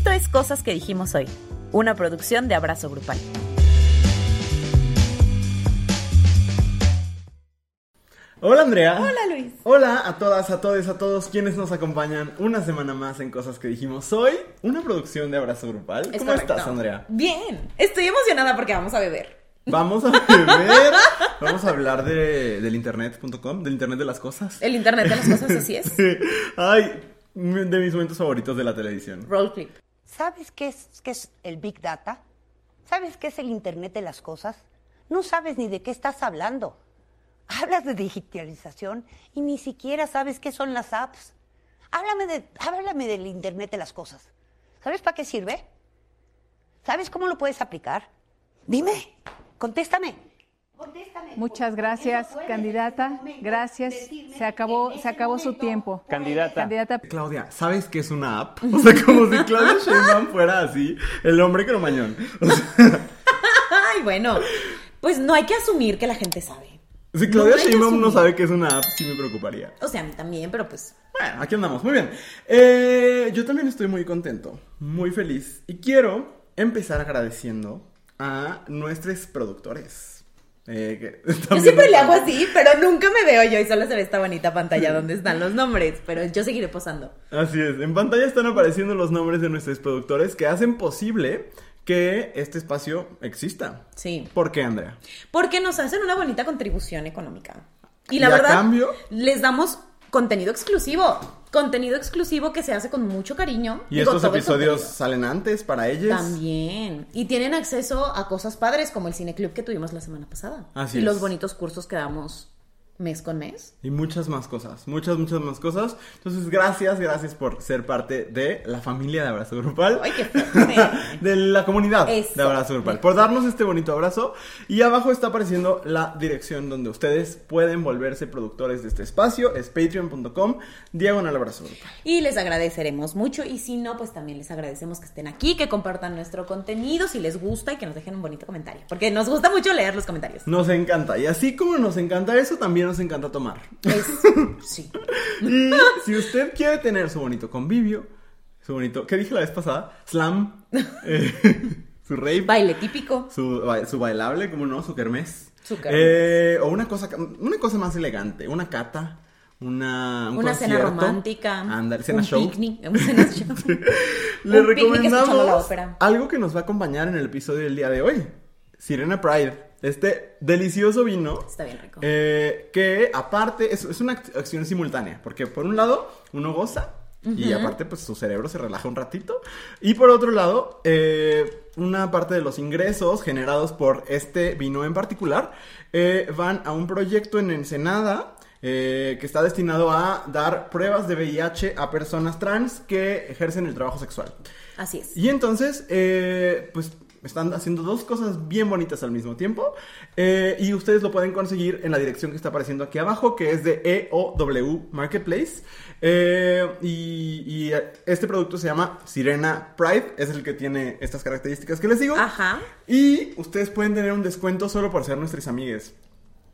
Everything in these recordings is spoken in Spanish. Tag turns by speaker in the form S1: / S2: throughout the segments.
S1: Esto es Cosas que dijimos hoy, una producción de Abrazo Grupal.
S2: Hola Andrea.
S1: Hola Luis.
S2: Hola a todas, a todos, a todos quienes nos acompañan una semana más en Cosas que dijimos hoy, una producción de Abrazo Grupal.
S1: Es
S2: ¿Cómo
S1: correcto.
S2: estás, Andrea?
S1: Bien, estoy emocionada porque vamos a beber.
S2: Vamos a beber, vamos a hablar de, del internet.com, del internet de las cosas.
S1: El internet de las cosas, así es.
S2: Ay, de mis momentos favoritos de la televisión.
S1: Roll clip.
S3: ¿Sabes qué es, qué es el Big Data? ¿Sabes qué es el Internet de las Cosas? No sabes ni de qué estás hablando. Hablas de digitalización y ni siquiera sabes qué son las apps. Háblame, de, háblame del Internet de las Cosas. ¿Sabes para qué sirve? ¿Sabes cómo lo puedes aplicar? Dime, contéstame.
S4: Muchas gracias, candidata. Gracias. Se acabó, se acabó su tiempo.
S5: Candidata.
S4: Candidata.
S2: Claudia, ¿sabes qué es una app? O sea, como si Claudia Sheinbaum fuera así, el hombre cromañón. O sea,
S1: Ay, bueno, pues no hay que asumir que la gente sabe.
S2: si Claudia
S1: No que
S2: Sheinbaum no sabe qué es una app, sí me preocuparía.
S1: O sea, a mí también, pero pues
S2: Bueno, aquí andamos, muy bien. Eh, yo también estoy muy contento, muy feliz. Y quiero empezar agradeciendo a nuestros productores. Eh,
S1: Yo siempre le hago así, pero nunca me veo yo y solo se ve esta bonita pantalla donde están los nombres, pero yo seguiré posando.
S2: Así es, en pantalla están apareciendo los nombres de nuestros productores que hacen posible que este espacio exista.
S1: Sí.
S2: ¿Por qué, Andrea?
S1: Porque nos hacen una bonita contribución económica. Y
S2: Y
S1: la
S2: a
S1: verdad,
S2: cambio-
S1: les damos contenido exclusivo. Contenido exclusivo que se hace con mucho cariño.
S2: Y
S1: Digo,
S2: estos episodios salen antes para ellos.
S1: También. Y tienen acceso a cosas padres como el cineclub que tuvimos la semana pasada.
S2: Así
S1: y
S2: es.
S1: los bonitos cursos que damos mes con mes.
S2: Y muchas más cosas, muchas, muchas más cosas. Entonces, gracias, gracias por ser parte de la familia de Abrazo Grupal.
S1: Ay, qué fuerte.
S2: de la comunidad
S1: Eso.
S2: de Abrazo Grupal. Por darnos este bonito abrazo. Y abajo está apareciendo la dirección donde ustedes pueden volverse productores de este espacio. Es patreon.com, diagonal abrazo grupal.
S1: Y les agradeceremos mucho. Y si no, pues también les agradecemos que estén aquí, que compartan nuestro contenido si les gusta y que nos dejen un bonito comentario. Porque nos gusta mucho leer los comentarios.
S2: Nos encanta. Y así como nos encanta eso, también nos encanta tomar.
S1: Es, sí.
S2: Y si usted quiere tener su bonito convivio, su bonito, ¿qué dije la vez pasada? Slam, eh, su rave,
S1: Baile típico.
S2: su, su bailable, como no, su kermés.
S1: Su kermés.
S2: Eh, o una cosa, una cosa más elegante, una cata, una, un
S1: Una cena romántica.
S2: Ándale, cena
S1: un
S2: show.
S1: picnic. Un cena show.
S2: Le
S1: Un picnic escuchando la
S2: recomendamos
S1: ópera.
S2: algo que nos va a acompañar en el episodio del día de hoy. Sirena Pride. Este delicioso vino.
S1: Está bien rico.
S2: eh, que aparte es, es una acción simultánea. Porque por un lado, uno goza. Y aparte, pues su cerebro se relaja un ratito. Y por otro lado, eh, una parte de los ingresos generados por este vino en particular eh, van a un proyecto en Ensenada eh, que está destinado a dar pruebas de VIH a personas trans que ejercen el trabajo sexual.
S1: Así es.
S2: Y entonces, eh, pues están haciendo dos cosas bien bonitas al mismo tiempo. eh, y ustedes lo pueden conseguir en la dirección que está apareciendo aquí abajo, que es de EOW Marketplace. Eh, y, y, eh, este producto se llama Sirena Pride, es el que tiene estas características que les digo.
S1: Ajá.
S2: Y ustedes pueden tener un descuento solo por ser nuestros amigues.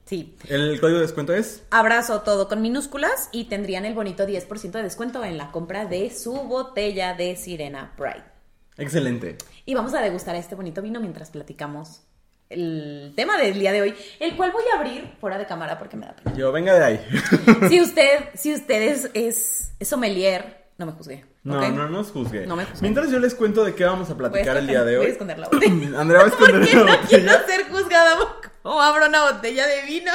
S1: Sí.
S2: El código de descuento es
S1: Abrazo todo con minúsculas y tendrían el bonito 10% de descuento en la compra de su botella de Sirena Pride.
S2: excelente.
S1: Y vamos a degustar este bonito vino mientras platicamos el tema del día de hoy, el cual voy a abrir fuera de cámara porque me da pena.
S2: Yo, venga de ahí.
S1: Si usted, si usted es, es, es sommelier, no me juzgue.
S2: No,
S1: ¿ok?
S2: no nos juzgue.
S1: No me juzgue.
S2: Mientras yo les cuento de qué vamos a platicar el día de
S1: voy a
S2: hoy.
S1: esconder la botella.
S2: Andrea va a esconder
S1: Porque
S2: la
S1: no quiero ser juzgada como abro una botella de vino.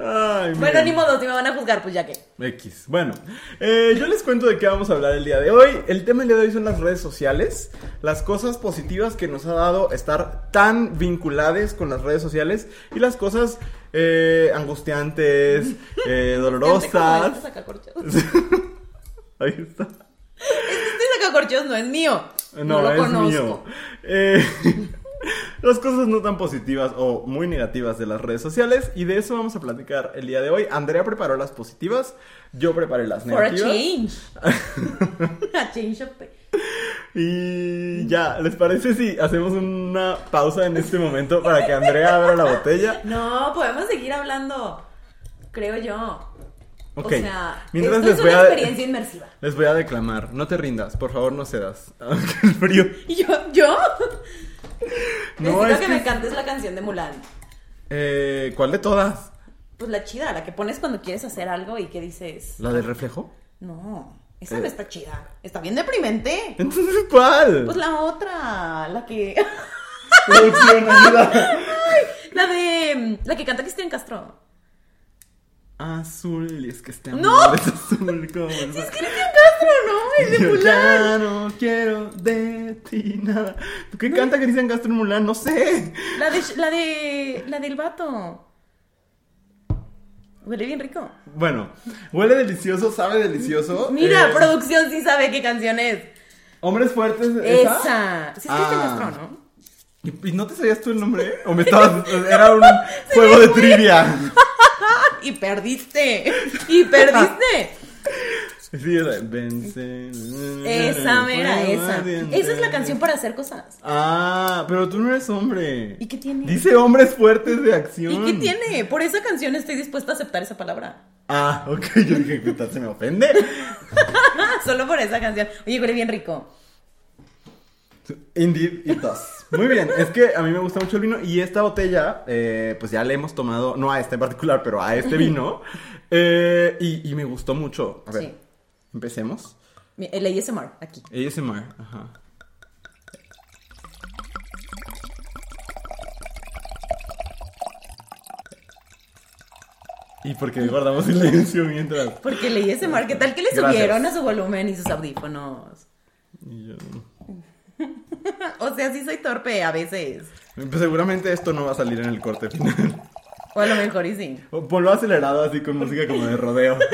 S2: Ay,
S1: Bueno, ni modo, si me van a juzgar, pues ya que.
S2: X. Bueno, eh, yo les cuento de qué vamos a hablar el día de hoy. El tema del día de hoy son las redes sociales, las cosas positivas que nos ha dado estar tan vinculadas con las redes sociales y las cosas eh, angustiantes, eh, dolorosas. Ahí está.
S1: Este sacacorchos no es mío.
S2: No,
S1: lo
S2: es
S1: conozco.
S2: mío. Eh, las cosas no tan positivas o muy negativas de las redes sociales y de eso vamos a platicar el día de hoy. Andrea preparó las positivas, yo preparé las
S1: For a
S2: negativas.
S1: change. a change of
S2: Y ya, ¿les parece si hacemos una pausa en este momento para que Andrea abra la botella?
S1: No, podemos seguir hablando. Creo yo.
S2: Ok.
S1: O sea,
S2: Mientras
S1: esto
S2: les
S1: es
S2: voy
S1: una
S2: a-
S1: experiencia inmersiva.
S2: Les voy a declamar. No te rindas, por favor, no cedas. El frío.
S1: ¿Y yo? ¿Yo?
S2: No,
S1: Necesito
S2: es
S1: que,
S2: que-
S1: me cantes la canción de Mulan.
S2: Eh, ¿Cuál de todas?
S1: Pues la chida, la que pones cuando quieres hacer algo y que dices...
S2: ¿La del reflejo?
S1: No, esa
S2: Eh.
S1: no está chida. Está bien deprimente.
S2: Entonces, ¿cuál?
S1: Pues la otra, la que... La de... La que canta Cristian Castro.
S2: Azul, y es que este amor
S1: ¡No!
S2: es azul como el mar.
S1: Cristian Castro, ¿no? Es de
S2: Yo
S1: Mulan.
S2: ya no quiero de ti nada. ¿Tú qué canta Cristian Castro en Mulan? No sé.
S1: La de... La de... La del vato. Huele bien rico.
S2: Bueno, huele delicioso, sabe delicioso.
S1: Mira,
S2: Eh,
S1: producción sí sabe qué canción es.
S2: Hombres fuertes. ¿Esa?
S1: Esa. Sí, es Cristian
S2: Ah.
S1: Castro, ¿no?
S2: ¿Y, y no te sabías tú el nombre? ¿O me estabas.? Era un juego de trivia.
S1: Y perdiste. Y perdiste.
S2: Sí, era. Vence.
S1: Esa mera, esa. Esa es la canción para hacer cosas.
S2: Ah, pero tú no eres hombre.
S1: ¿Y qué tiene?
S2: Dice hombres fuertes de acción.
S1: ¿Y qué tiene? Por esa canción estoy dispuesta a aceptar esa palabra.
S2: Ah, ok. Yo dije, ¿qué tal se me ofende?
S1: Solo por esa canción. Oye, huele bien rico.
S2: Indeed, it does. Muy bien, es que a mí me gusta mucho el vino y esta botella, eh, pues ya le hemos tomado, no a esta en particular, pero a este vino, eh, y, y me gustó mucho. A ver,
S1: Sí.
S2: empecemos.
S1: El ASMR, aquí.
S2: ASMR, ajá. ¿Y por qué guardamos silencio mientras?
S1: Porque el ASMR, ¿qué tal que le
S2: Gracias.
S1: subieron a su volumen y sus audífonos?
S2: Y yo-
S1: O sea, sí soy torpe a veces.
S2: Pues seguramente esto no va a salir en el corte final.
S1: O a lo mejor y sí.
S2: O Ponlo acelerado así con música como de rodeo.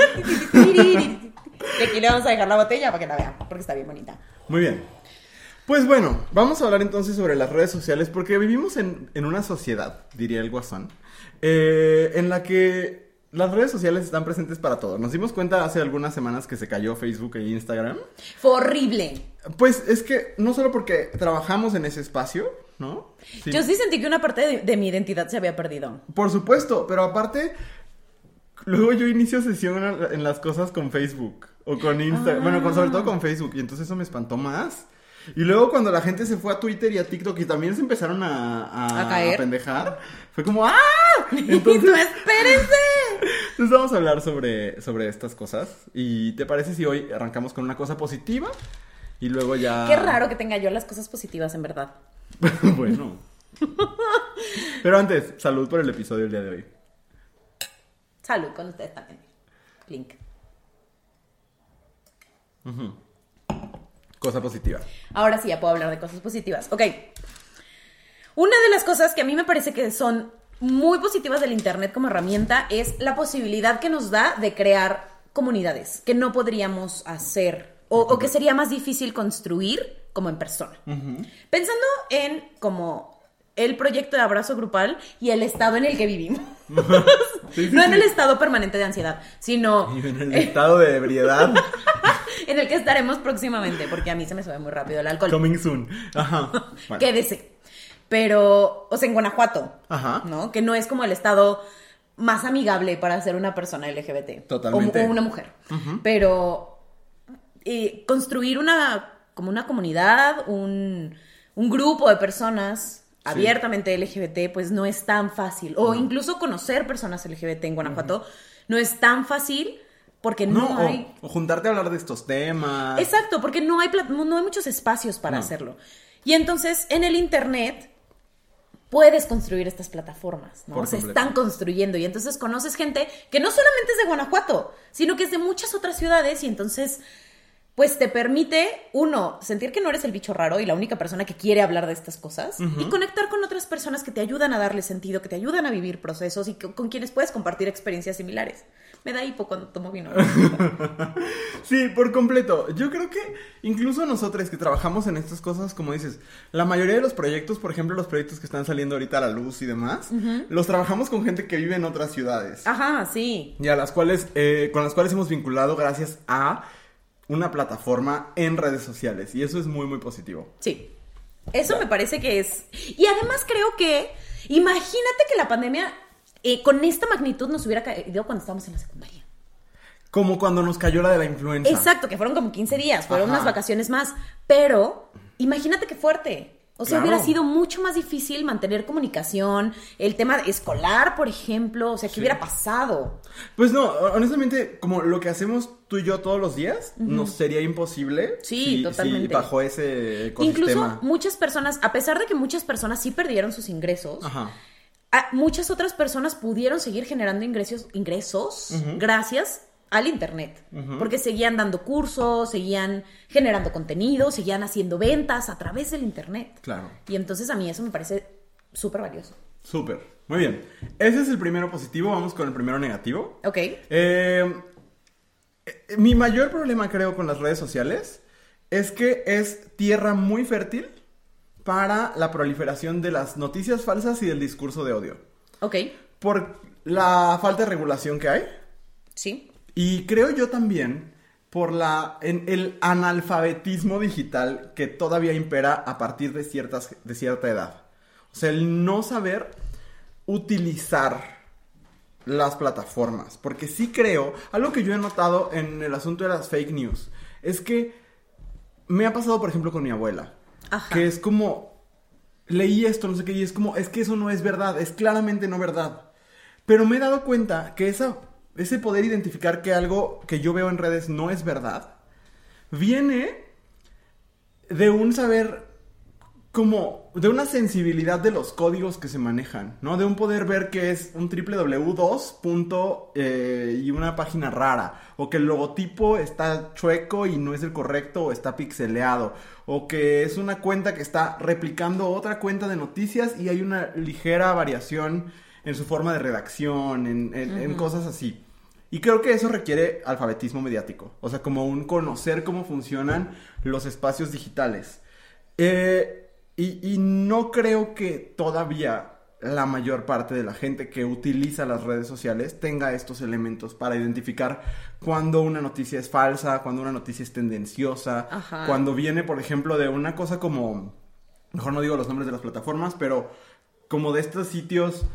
S1: Y aquí le vamos a dejar la botella para que la vean, porque está bien bonita.
S2: Muy bien. Pues bueno, vamos a hablar entonces sobre las redes sociales porque vivimos en, en una sociedad, diría el guasón, eh, en la que las redes sociales están presentes para todo. Nos dimos cuenta hace algunas semanas que se cayó Facebook e Instagram.
S1: Fue horrible.
S2: Pues es que no solo porque trabajamos en ese espacio, ¿no? Sí.
S1: Yo sí sentí que una parte de, de mi identidad se había perdido.
S2: Por supuesto, pero aparte, luego yo inicio sesión en, las cosas con Facebook o con Instagram, bueno, con, sobre todo con Facebook, y entonces eso me espantó más. Y luego cuando la gente se fue a Twitter y a TikTok y también se empezaron a, a,
S1: A caer.
S2: pendejar, fue como ¡ah!
S1: Entonces... ¡No, espérense!
S2: Entonces vamos a hablar sobre, sobre estas cosas. ¿Y te parece si hoy arrancamos con una cosa positiva? Y luego ya...
S1: Qué raro que tenga yo las cosas positivas, en verdad.
S2: bueno. Pero antes, salud por el episodio del día de hoy.
S1: Salud con ustedes también. Link.
S2: Cosa positiva.
S1: Ahora sí ya puedo hablar de cosas positivas. Ok. Una de las cosas que a mí me parece que son muy positivas del Internet como herramienta es la posibilidad que nos da de crear comunidades que no podríamos hacer o, o que sería más difícil construir como en persona. Pensando en como el proyecto de abrazo grupal y el estado en el que vivimos.
S2: Sí, sí,
S1: no en el estado permanente de ansiedad, sino
S2: Y en el estado de ebriedad.
S1: en el que estaremos próximamente, porque a mí se me sube muy rápido el alcohol.
S2: Coming soon. Ajá. Bueno.
S1: Quédese. Pero, o sea, en Guanajuato,
S2: Ajá.
S1: ¿no? Que no es como el estado más amigable para ser una persona LGBT.
S2: Totalmente.
S1: O, o una mujer. Pero eh, construir una, como una comunidad, un, un grupo de personas abiertamente LGBT, pues no es tan fácil. O incluso conocer personas LGBT en Guanajuato no es tan fácil porque no, hay...
S2: o, juntarte a hablar de estos temas.
S1: Exacto, porque no hay, no hay muchos espacios para
S2: No.
S1: hacerlo. Y entonces en el Internet puedes construir estas plataformas, ¿no?
S2: Por
S1: Se
S2: completo.
S1: están construyendo y entonces conoces gente que no solamente es de Guanajuato, sino que es de muchas otras ciudades y entonces pues te permite, uno, sentir que no eres el bicho raro y la única persona que quiere hablar de estas cosas y conectar con otras personas que te ayudan a darle sentido, que te ayudan a vivir procesos y que- con quienes puedes compartir experiencias similares. Me da hipo cuando tomo vino.
S2: Sí, por completo. Yo creo que incluso nosotros que trabajamos en estas cosas, como dices, la mayoría de los proyectos, por ejemplo, los proyectos que están saliendo ahorita a la luz y demás, los trabajamos con gente que vive en otras ciudades.
S1: Ajá, sí.
S2: Y a las cuales, eh, con las cuales hemos vinculado gracias a una plataforma en redes sociales. Y eso es muy, muy positivo.
S1: Sí. Eso me parece que es. Y además creo que. Imagínate que la pandemia eh, con esta magnitud nos hubiera caído cuando estábamos en la secundaria.
S2: Como cuando nos cayó la de la influenza.
S1: Exacto, que fueron como 15 días, fueron
S2: Ajá.
S1: unas vacaciones más. Pero imagínate qué fuerte. O sea,
S2: Claro.
S1: hubiera sido mucho más difícil mantener comunicación, el tema escolar, por ejemplo, o sea, ¿qué
S2: Sí.
S1: hubiera pasado?
S2: Pues no, honestamente, como lo que hacemos tú y yo todos los días, nos sería imposible.
S1: Sí,
S2: si-
S1: totalmente.
S2: si bajo ese
S1: Incluso
S2: ecosistema.
S1: muchas personas, a pesar de que muchas personas sí perdieron sus ingresos,
S2: Ajá.
S1: a- muchas otras personas pudieron seguir generando ingresos, ingresos gracias al internet, porque seguían dando cursos, seguían generando contenido, seguían haciendo ventas a través del internet.
S2: Claro.
S1: Y entonces a mí eso me parece súper valioso.
S2: Súper. Muy bien. Ese es el primero positivo. Vamos con el primero negativo.
S1: Ok.
S2: Eh, eh, mi mayor problema, creo, con las redes sociales es que es tierra muy fértil para la proliferación de las noticias falsas y del discurso de odio.
S1: Ok.
S2: Por la falta de regulación que hay.
S1: Sí.
S2: Y creo yo también por la en el analfabetismo digital que todavía impera a partir de ciertas de cierta edad. O sea, el no saber utilizar las plataformas, porque sí creo, algo que yo he notado en el asunto de las fake news es que me ha pasado, por ejemplo, con mi abuela,
S1: Ajá.
S2: que es como leí esto, no sé qué, y es como es que eso no es verdad, es claramente no verdad. Pero me he dado cuenta que esa, ese poder identificar que algo que yo veo en redes no es verdad, viene de un saber como, de una sensibilidad de los códigos que se manejan, ¿no? De un poder ver que es un www2 punto, eh, y una página rara, o que el logotipo está chueco y no es el correcto o está pixeleado, o que es una cuenta que está replicando otra cuenta de noticias y hay una ligera variación en su forma de redacción, en, en- en cosas así. Y creo que eso requiere alfabetismo mediático, o sea, como un conocer cómo funcionan los espacios digitales. Eh, y, y no creo que todavía la mayor parte de la gente que utiliza las redes sociales tenga estos elementos para identificar cuando una noticia es falsa, cuando una noticia es tendenciosa,
S1: Ajá.
S2: cuando viene, por ejemplo, de una cosa como, mejor no digo los nombres de las plataformas, pero como de estos sitios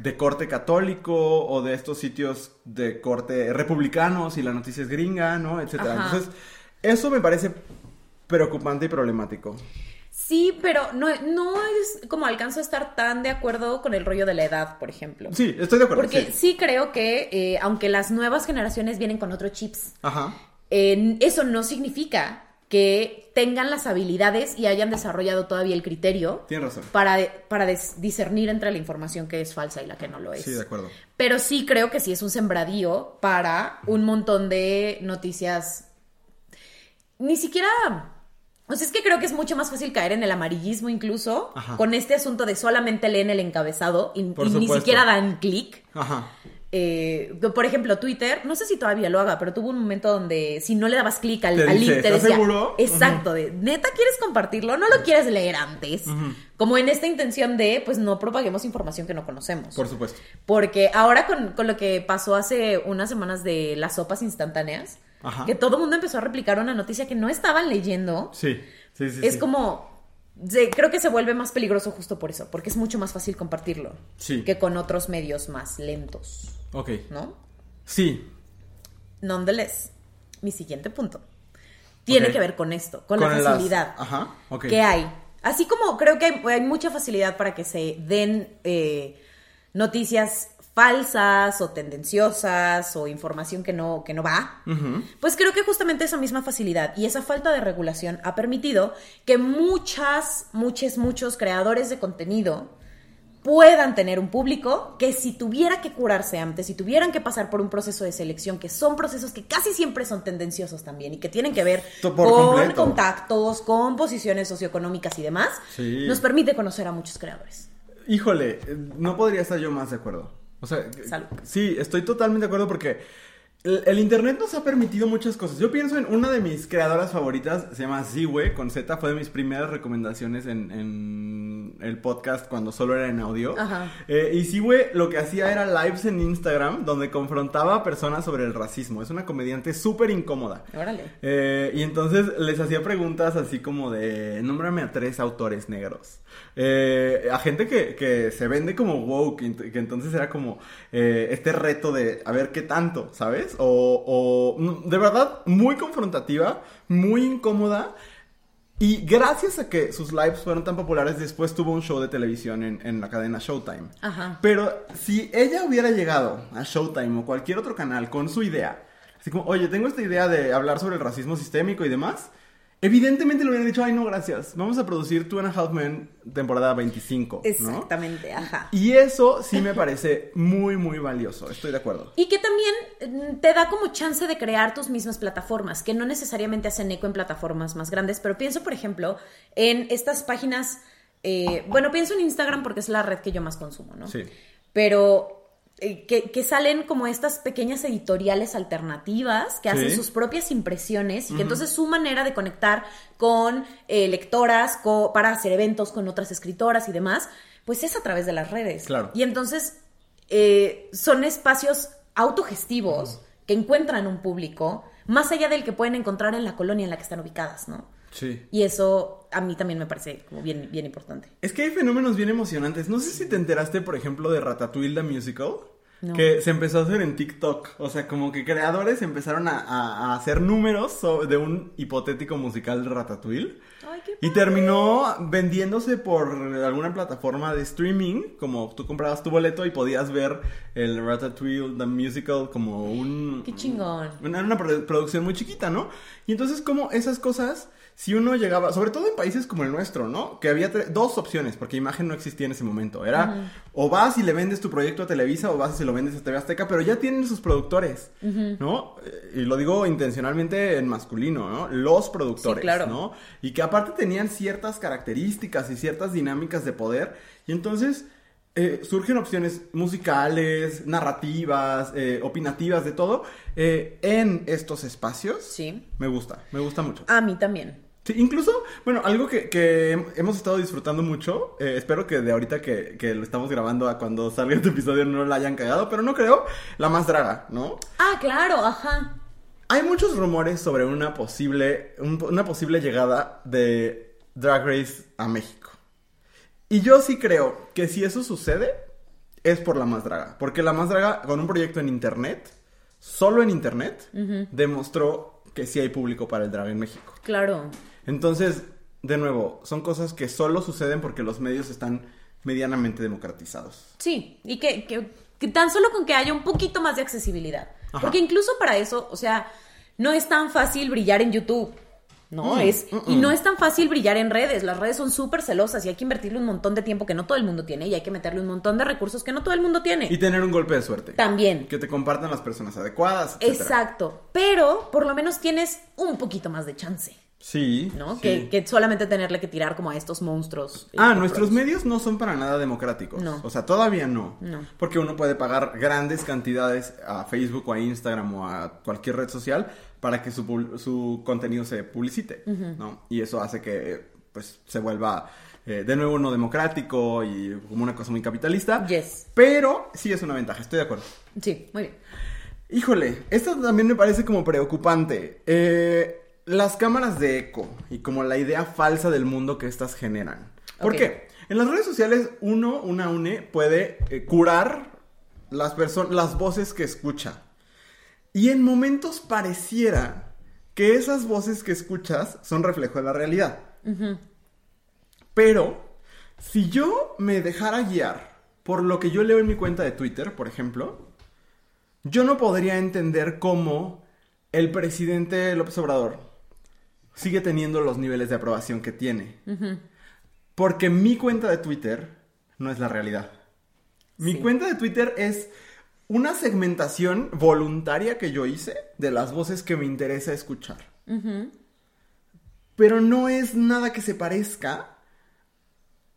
S2: de corte católico o de estos sitios de corte republicanos y la noticia es gringa, ¿no? Etcétera.
S1: Ajá.
S2: Entonces, eso me parece preocupante y problemático.
S1: Sí, pero no, no es como alcanzo a estar tan de acuerdo con el rollo de la edad, por ejemplo.
S2: Sí, estoy de acuerdo.
S1: Porque
S2: sí.
S1: sí, creo que, eh, aunque las nuevas generaciones vienen con otros chips,
S2: Ajá.
S1: eh, eso no significa que tengan las habilidades y hayan desarrollado todavía el criterio
S2: Tienes razón.
S1: para, para discernir entre la información que es falsa y la que no lo es.
S2: Sí, de acuerdo.
S1: Pero sí creo que sí es un sembradío para un montón de noticias. Ni siquiera. O sea, es que creo que es mucho más fácil caer en el amarillismo incluso
S2: Ajá.
S1: con este asunto de solamente leen el encabezado y, y ni siquiera dan clic.
S2: Ajá.
S1: Eh, por ejemplo, Twitter, no sé si todavía lo haga, pero tuvo un momento donde si no le dabas clic al, al
S2: dice,
S1: link, te
S2: ¿estás
S1: decía.
S2: seguro?
S1: Exacto, de neta quieres compartirlo, no lo quieres leer antes. Como en esta intención de, pues no propaguemos información que no conocemos.
S2: Por supuesto.
S1: Porque ahora con, con lo que pasó hace unas semanas de las sopas instantáneas,
S2: Ajá.
S1: que todo el mundo empezó a replicar una noticia que no estaban leyendo,
S2: Sí, sí, sí.
S1: es
S2: sí.
S1: como... creo que se vuelve más peligroso justo por eso, porque es mucho más fácil compartirlo
S2: Sí.
S1: que con otros medios más lentos,
S2: Ok.
S1: ¿no?
S2: Sí.
S1: Nonetheless, mi siguiente punto tiene que ver con esto, con,
S2: Con
S1: la
S2: las-
S1: facilidad
S2: Ajá, ok.
S1: que hay. Así como creo que hay, hay mucha facilidad para que se den eh, noticias falsas o tendenciosas o información que no, que no va, pues creo que justamente esa misma facilidad y esa falta de regulación ha permitido que muchas, muchos, muchos creadores de contenido puedan tener un público que si tuviera que curarse antes, si tuvieran que pasar por un proceso de selección, que son procesos que casi siempre son tendenciosos también y que tienen que ver
S2: por
S1: con
S2: completo.
S1: contactos, con posiciones socioeconómicas y demás,
S2: Sí.
S1: nos permite conocer a muchos creadores.
S2: Híjole, eh, no podría estar yo más de acuerdo. O sea,
S1: Salud.
S2: sí, estoy totalmente de acuerdo porque el, el internet nos ha permitido muchas cosas. Yo pienso en una de mis creadoras favoritas, se llama Ziwe, con Z, fue de mis primeras recomendaciones en, en, el podcast cuando solo era en audio.
S1: Ajá.
S2: Eh, y Siwe lo que hacía era lives en Instagram donde confrontaba a personas sobre el racismo. Es una comediante súper incómoda.
S1: Órale.
S2: Eh, y entonces les hacía preguntas así como de, nómbrame a tres autores negros. Eh, a gente que, que se vende como woke, que entonces era como eh, este reto de a ver qué tanto, ¿sabes? O, o mm, de verdad muy confrontativa, muy incómoda. Y gracias a que sus lives fueron tan populares, después tuvo un show de televisión en, en la cadena Showtime.
S1: Ajá.
S2: Pero si ella hubiera llegado a Showtime o cualquier otro canal con su idea, así como, oye, tengo esta idea de hablar sobre el racismo sistémico y demás, evidentemente le hubieran dicho, ay, no, gracias, vamos a producir Two and a Half Men temporada 25. ¿no?
S1: Exactamente, ajá.
S2: Y eso sí me parece muy, muy valioso, estoy de acuerdo.
S1: Y que también mm, te da como chance de crear tus mismas plataformas, que no necesariamente hacen eco en plataformas más grandes, pero pienso, por ejemplo, en estas páginas, eh, bueno, pienso en Instagram porque es la red que yo más consumo, ¿no?
S2: Sí.
S1: Pero que, que salen como estas pequeñas editoriales alternativas que hacen
S2: Sí.
S1: sus propias impresiones y que entonces su manera de conectar con eh, lectoras, co- para hacer eventos con otras escritoras y demás, pues es a través de las redes.
S2: Claro.
S1: Y entonces eh, son espacios autogestivos que encuentran un público más allá del que pueden encontrar en la colonia en la que están ubicadas, ¿no?
S2: Sí.
S1: Y eso a mí también me parece como bien, bien importante.
S2: Es que hay fenómenos bien emocionantes. No sé si te enteraste, por ejemplo, de Ratatouille the Musical.
S1: No.
S2: Que se empezó a hacer en TikTok. O sea, como que creadores empezaron a, a- a hacer números de un hipotético musical de Ratatouille.
S1: Ay, qué
S2: Y terminó vendiéndose por alguna plataforma de streaming. Como tú comprabas tu boleto y podías ver el Ratatouille the Musical como un...
S1: Qué chingón.
S2: Una, una produ- producción muy chiquita, ¿no? Y entonces, como esas cosas, si uno llegaba, sobre todo en países como el nuestro, ¿no? Que había dos opciones, porque imagen no existía en ese momento. Era o vas y le vendes tu proyecto a Televisa o vas y se lo vendes a TV Azteca, pero ya tienen sus productores, ¿no? Eh, Y lo digo intencionalmente en masculino, ¿no? Los productores,
S1: Sí, claro.
S2: ¿no? Y que aparte tenían ciertas características y ciertas dinámicas de poder. Y entonces eh, surgen opciones musicales, narrativas, eh, opinativas, de todo, eh, en estos espacios.
S1: Sí.
S2: Me gusta, me gusta mucho.
S1: A mí también.
S2: Sí, incluso, bueno, algo que, que hem- hemos estado disfrutando mucho, eh, espero que de ahorita que, que lo estamos grabando a cuando salga este episodio no la hayan cagado, pero no creo, la más draga, ¿no?
S1: Ah, claro, ajá.
S2: Hay muchos rumores sobre una posible, un- una posible llegada de Drag Race a México. Y yo sí creo que si eso sucede, es por la más draga. Porque la más draga, con un proyecto en internet, solo en internet, demostró que sí hay público para el drag en México.
S1: Claro.
S2: Entonces, de nuevo, son cosas que solo suceden porque los medios están medianamente democratizados.
S1: Sí, y que, que- que tan solo con que haya un poquito más de accesibilidad.
S2: Ajá.
S1: Porque incluso para eso, o sea, no es tan fácil brillar en YouTube. No,
S2: Mm,
S1: es.
S2: mm,
S1: Y
S2: mm.
S1: no es tan fácil brillar en redes. Las redes son súper celosas y hay que invertirle un montón de tiempo que no todo el mundo tiene y hay que meterle un montón de recursos que no todo el mundo tiene.
S2: Y tener un golpe de suerte.
S1: También.
S2: Que te compartan las personas adecuadas. etcétera.
S1: Exacto. Pero por lo menos tienes un poquito más de chance,
S2: Sí.
S1: ¿no?
S2: sí.
S1: Que, que solamente tenerle que tirar como a estos monstruos. eh,
S2: Ah, nuestros medios no son para nada democráticos.
S1: No.
S2: O sea, todavía no.
S1: No.
S2: Porque uno puede pagar grandes cantidades a Facebook o a Instagram o a cualquier red social para que su, su contenido se publicite, ¿no? Y eso hace que, pues, se vuelva eh, de nuevo no democrático y como una cosa muy capitalista.
S1: Yes.
S2: Pero sí es una ventaja, estoy de acuerdo.
S1: Sí, muy bien.
S2: Híjole, esto también me parece como preocupante. Eh, las cámaras de eco y como la idea falsa del mundo que estas generan. ¿Por qué? En las redes sociales uno, una une, puede eh, curar las, las voces que escucha. Y en momentos pareciera que esas voces que escuchas son reflejo de la realidad. Pero si yo me dejara guiar por lo que yo leo en mi cuenta de Twitter, por ejemplo, yo no podría entender cómo el presidente López Obrador sigue teniendo los niveles de aprobación que tiene. Porque mi cuenta de Twitter no es la realidad. Mi
S1: Sí.
S2: cuenta de Twitter es una segmentación voluntaria que yo hice de las voces que me interesa escuchar. Pero no es nada que se parezca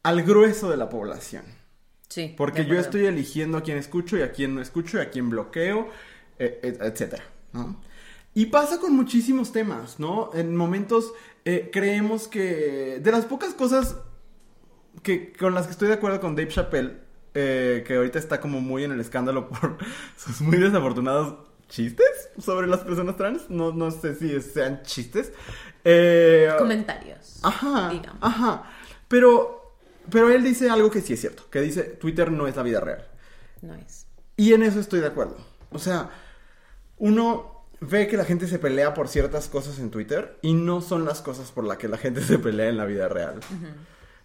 S2: al grueso de la población.
S1: Sí.
S2: Porque yo estoy eligiendo a quién escucho y a quién no escucho y a quién bloqueo, eh, et- etcétera, ¿no? Y pasa con muchísimos temas, ¿no? En momentos eh, creemos que de las pocas cosas que con las que estoy de acuerdo con Dave Chappelle, eh, que ahorita está como muy en el escándalo por sus muy desafortunados chistes sobre las personas trans. No, no sé si sean chistes. Eh,
S1: Comentarios.
S2: Ajá.
S1: digamos.
S2: Ajá. Pero, pero él dice algo que sí es cierto, que dice Twitter no es la vida real.
S1: No es.
S2: Y en eso estoy de acuerdo. O sea, uno ve que la gente se pelea por ciertas cosas en Twitter y no son las cosas por las que la gente se pelea en la vida real.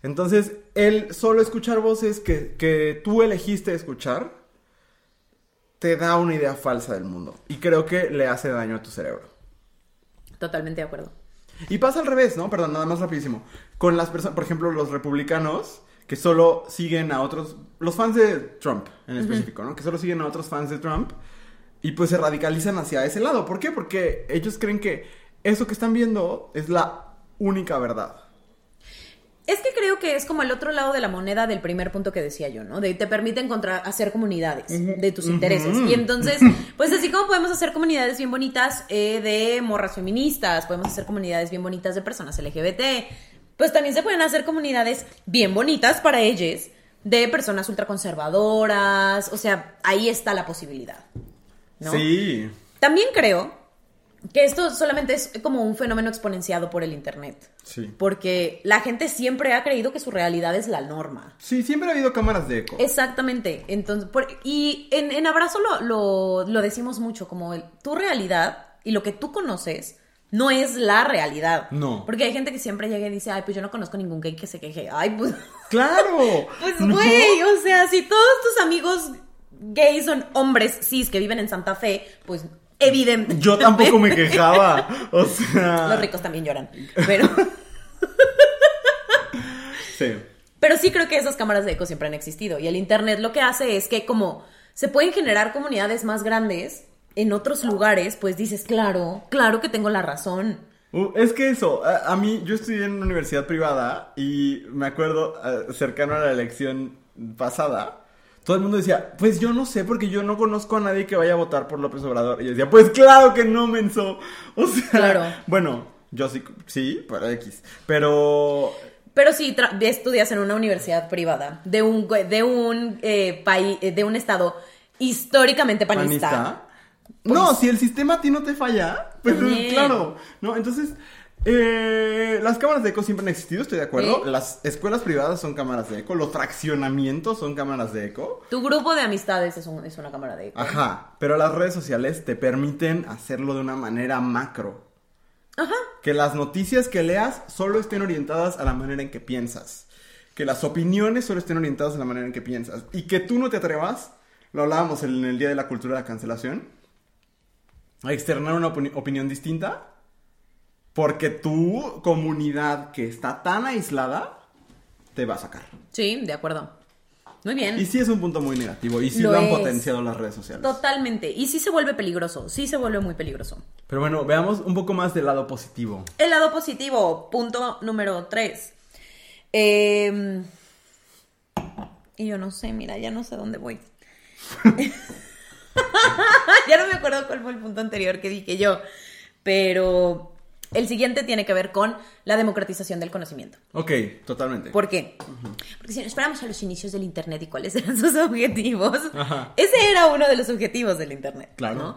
S2: Entonces, el solo escuchar voces que, que tú elegiste escuchar te da una idea falsa del mundo. Y creo que le hace daño a tu cerebro.
S1: Totalmente de acuerdo.
S2: Y pasa al revés, ¿no? Perdón, nada más rapidísimo. Con las personas, por ejemplo, los republicanos que solo siguen a otros, los fans de Trump en específico, ¿no? Que solo siguen a otros fans de Trump y pues se radicalizan hacia ese lado. ¿Por qué? Porque ellos creen que eso que están viendo es la única verdad.
S1: Es que creo que es como el otro lado de la moneda del primer punto que decía yo, ¿no? De te permite encontrar, hacer comunidades de tus intereses. Y entonces, pues así como podemos hacer comunidades bien bonitas eh, de morras feministas, podemos hacer comunidades bien bonitas de personas LGBT, pues también se pueden hacer comunidades bien bonitas para ellos de personas ultraconservadoras. O sea, ahí está la posibilidad. ¿No?
S2: Sí.
S1: También creo que esto solamente es como un fenómeno exponenciado por el Internet.
S2: Sí.
S1: Porque la gente siempre ha creído que su realidad es la norma.
S2: Sí, siempre ha habido cámaras de eco.
S1: Exactamente. Entonces, por- y en, en Abrazo lo, lo, lo decimos mucho, como el- tu realidad y lo que tú conoces no es la realidad.
S2: No.
S1: Porque hay gente que siempre llega y dice, ay, pues yo no conozco ningún gay que se queje. Ay, pues,
S2: ¡Claro!
S1: pues
S2: No.
S1: güey, o sea, si todos tus amigos gays son hombres cis que viven en Santa Fe, pues evidentemente.
S2: Yo tampoco me quejaba. O sea.
S1: Los ricos también lloran. Pero,
S2: Sí.
S1: pero sí creo que esas cámaras de eco siempre han existido. Y el internet lo que hace es que como se pueden generar comunidades más grandes en otros lugares, pues dices, claro, claro que tengo la razón.
S2: Uh, es que eso, a, a mí, yo estudié en una universidad privada y me acuerdo, eh, cercano a la elección pasada, todo el mundo decía, pues yo no sé porque yo no conozco a nadie que vaya a votar por López Obrador. Y yo decía, pues claro que no, menso. O sea,
S1: Claro.
S2: bueno, yo sí, sí, para X. Pero
S1: Pero si estudias en una universidad privada de un, de un eh, país, eh, de un estado históricamente panista.
S2: panista. No, si el sistema a ti no te falla, pues claro, ¿no? Entonces, eh, las cámaras de eco siempre han existido, estoy de acuerdo.
S1: Sí.
S2: Las escuelas privadas son cámaras de eco, los fraccionamientos son cámaras de eco.
S1: Tu grupo de amistades es, un- es una cámara de eco.
S2: Ajá, pero las redes sociales te permiten hacerlo de una manera macro.
S1: Ajá.
S2: Que las noticias que leas solo estén orientadas a la manera en que piensas. Que las opiniones solo estén orientadas a la manera en que piensas. Y que tú no te atrevas, lo hablábamos en el Día de la Cultura de la Cancelación, a externar una opini- opinión distinta. Porque tu comunidad que está tan aislada te va a sacar.
S1: Sí, de acuerdo. Muy bien.
S2: Y sí es un punto muy negativo. Y sí
S1: Lo
S2: lo, han
S1: es.
S2: potenciado las redes sociales.
S1: Totalmente. Y sí se vuelve peligroso. Sí se vuelve muy peligroso.
S2: Pero bueno, veamos un poco más del lado positivo.
S1: El lado positivo, punto número 3. y yo no sé, mira, ya no sé dónde voy. ya no me acuerdo cuál fue el punto anterior que dije yo. Pero el siguiente tiene que ver con la democratización del conocimiento.
S2: Ok, totalmente.
S1: ¿Por qué? Porque si nos esperamos a los inicios del Internet y cuáles eran sus objetivos,
S2: Ajá.
S1: ese era uno de los objetivos del Internet.
S2: Claro.
S1: ¿no?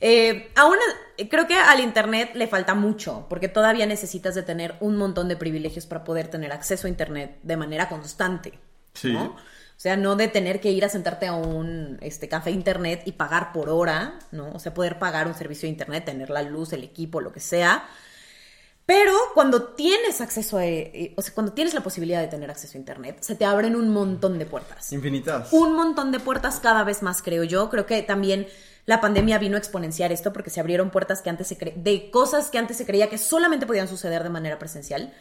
S1: Eh, aún eh, creo que al Internet le falta mucho, porque todavía necesitas de tener un montón de privilegios para poder tener acceso a Internet de manera constante.
S2: Sí.
S1: ¿no? O sea, no de tener que ir a sentarte a un este, café internet y pagar por hora, ¿no? O sea, poder pagar un servicio de internet, tener la luz, el equipo, lo que sea. Pero cuando tienes acceso a, eh, o sea, cuando tienes la posibilidad de tener acceso a internet, se te abren un montón de puertas.
S2: Infinitas.
S1: Un montón de puertas cada vez más, creo yo. Creo que también la pandemia vino a exponenciar esto porque se abrieron puertas que antes se cre- de cosas que antes se creía que solamente podían suceder de manera presencial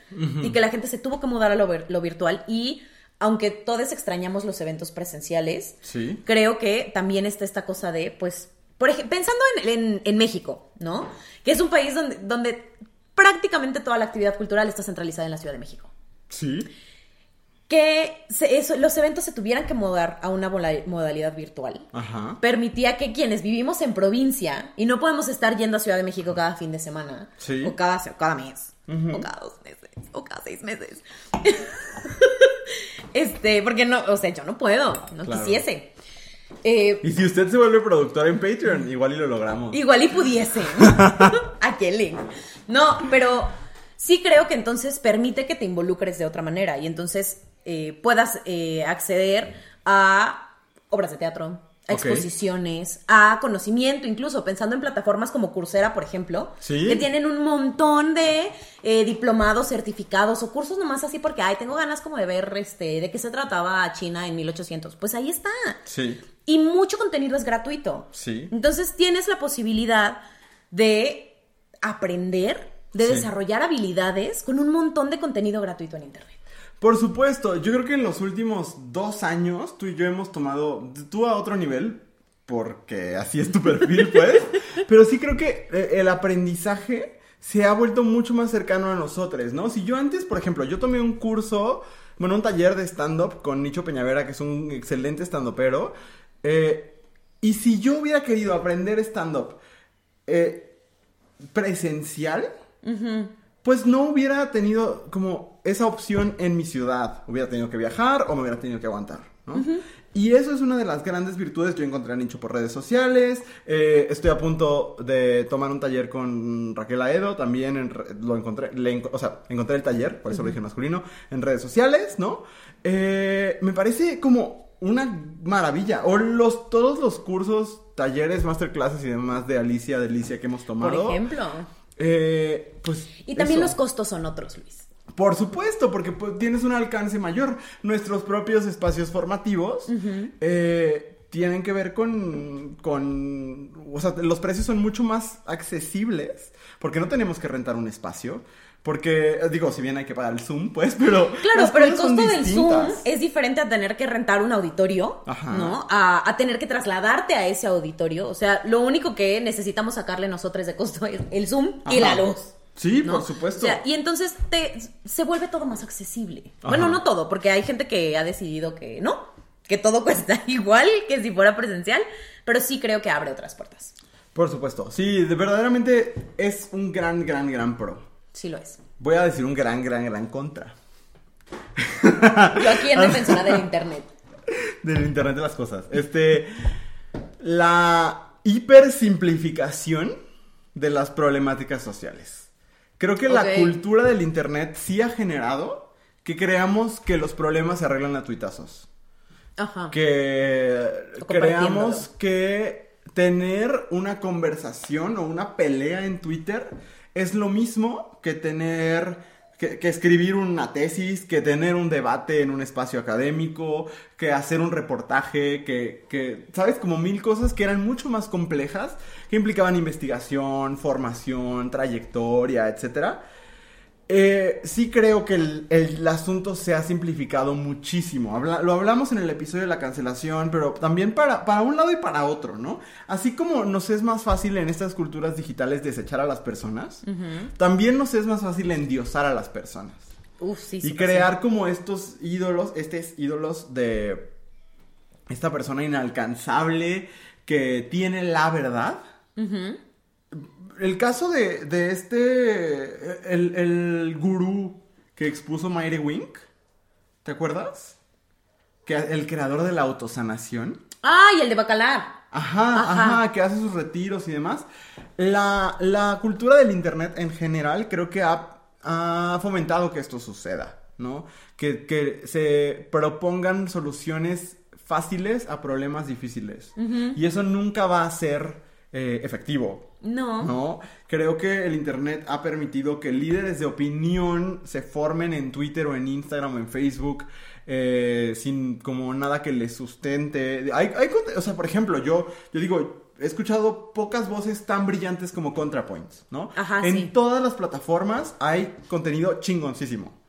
S1: y que la gente se tuvo que mudar a lo, vir- lo virtual y aunque todos extrañamos los eventos presenciales,
S2: Sí.
S1: creo que también está esta cosa de, pues, por ejemplo, pensando en, en- en México, ¿no? Que es un país donde, donde prácticamente toda la actividad cultural está centralizada en la Ciudad de México
S2: Sí.
S1: que se- eso- los eventos se tuvieran que mudar a una modalidad virtual
S2: Ajá.
S1: permitía que quienes vivimos en provincia y no podemos estar yendo a Ciudad de México cada fin de semana
S2: Sí.
S1: o cada, mes o cada dos meses o cada seis meses Este, porque no, o sea, yo no puedo, no
S2: Claro.
S1: quisiese. Eh,
S2: Y si usted se vuelve productor en Patreon, igual y lo logramos.
S1: Igual y pudiese. ¿A qué link? No, pero sí creo que entonces permite que te involucres de otra manera y entonces eh, puedas eh, acceder a obras de teatro, a exposiciones, a conocimiento, incluso pensando en plataformas como Coursera, por ejemplo,
S2: Sí.
S1: que tienen un montón de eh, diplomados, certificados o cursos nomás así porque, ay, tengo ganas como de ver este, de qué se trataba China en 1800. Pues ahí está.
S2: Sí.
S1: Y mucho contenido es gratuito.
S2: Sí.
S1: Entonces tienes la posibilidad de aprender, de
S2: Sí.
S1: desarrollar habilidades con un montón de contenido gratuito en Internet.
S2: Por supuesto, yo creo que en los últimos dos años tú y yo hemos tomado, tú a otro nivel, porque así es tu perfil, pues, pero sí creo que eh, el aprendizaje se ha vuelto mucho más cercano a nosotros, ¿no? Si yo antes, por ejemplo, yo tomé un curso, bueno, un taller de stand-up con Nicho Peñavera, que es un excelente stand-upero, eh, y si yo hubiera querido aprender stand-up eh, presencial, pues no hubiera tenido como esa opción en mi ciudad. Hubiera tenido que viajar o me hubiera tenido que aguantar, ¿no? Y eso es una de las grandes virtudes. Yo encontré a Nicho por redes sociales. eh, estoy a punto de tomar un taller con Raquel Aedo. También en lo encontré, le enco- o sea, encontré el taller, por eso lo dije en masculino, en redes sociales, ¿no? Eh, me parece como una maravilla. O los, todos los cursos, talleres, masterclasses y demás de Alicia, de Alicia que hemos
S1: Por
S2: tomado.
S1: ejemplo.
S2: Eh, pues
S1: Y también
S2: eso.
S1: los costos son otros, Luis.
S2: Por supuesto, porque pues, tienes un alcance mayor. Nuestros propios espacios formativos eh, tienen que ver con, con... O sea, los precios son mucho más accesibles porque no tenemos que rentar un espacio. Porque, eh, digo, si bien hay que pagar el Zoom, pues, pero...
S1: Claro,
S2: las
S1: pero el costo del Zoom es diferente a tener que rentar un auditorio,
S2: Ajá.
S1: ¿no? A, a tener que trasladarte a ese auditorio. O sea, lo único que necesitamos sacarle nosotros de costo es el Zoom y la luz.
S2: Sí,
S1: ¿no?
S2: por supuesto.
S1: O sea, y entonces te, se vuelve todo más accesible.
S2: Ajá.
S1: Bueno, no todo, porque hay gente que ha decidido que no, que todo cuesta igual que si fuera presencial, pero sí creo que abre otras puertas.
S2: Por supuesto. Sí, de- verdaderamente es un gran, gran, gran pro.
S1: Sí lo es.
S2: Voy a decir un gran, gran, gran contra.
S1: Yo aquí en defensora del internet.
S2: del Internet de las cosas. Este. La hipersimplificación de las problemáticas sociales. Creo que la cultura del Internet sí ha generado que creamos que los problemas se arreglan a tuitazos.
S1: Ajá.
S2: Que creamos que tener una conversación o una pelea en Twitter es lo mismo que tener que, escribir una tesis, que tener un debate en un espacio académico, que hacer un reportaje, que, que, ¿sabes? Como mil cosas que eran mucho más complejas, que implicaban investigación, formación, trayectoria, etcétera. Eh, sí creo que el, el asunto se ha simplificado muchísimo. Habla- lo hablamos en el episodio de la cancelación, pero también para, para un lado y para otro, ¿no? Así como nos es más fácil en estas culturas digitales desechar a las personas, también nos es más fácil endiosar a las personas.
S1: Uf, sí, sí.
S2: Y crear como estos ídolos, estos ídolos de esta persona inalcanzable que tiene la verdad. El caso de, de este, el, el gurú que expuso Mayre Wink, ¿te acuerdas? Que el creador de la autosanación.
S1: ¡Ay, el de Bacalar!
S2: Ajá,
S1: Ajá.
S2: ajá, que hace sus retiros y demás. La, la cultura del Internet en general creo que ha, ha fomentado que esto suceda, ¿no? Que, que se propongan soluciones fáciles a problemas difíciles. Y eso nunca va a ser eh, efectivo.
S1: No.
S2: No, creo que el Internet ha permitido que líderes de opinión se formen en Twitter o en Instagram o en Facebook eh, sin como nada que les sustente. Hay, hay o sea, por ejemplo, yo, yo digo, he escuchado pocas voces tan brillantes como ContraPoints, ¿no?
S1: Ajá,
S2: en
S1: sí.
S2: todas las plataformas hay contenido chingoncísimo.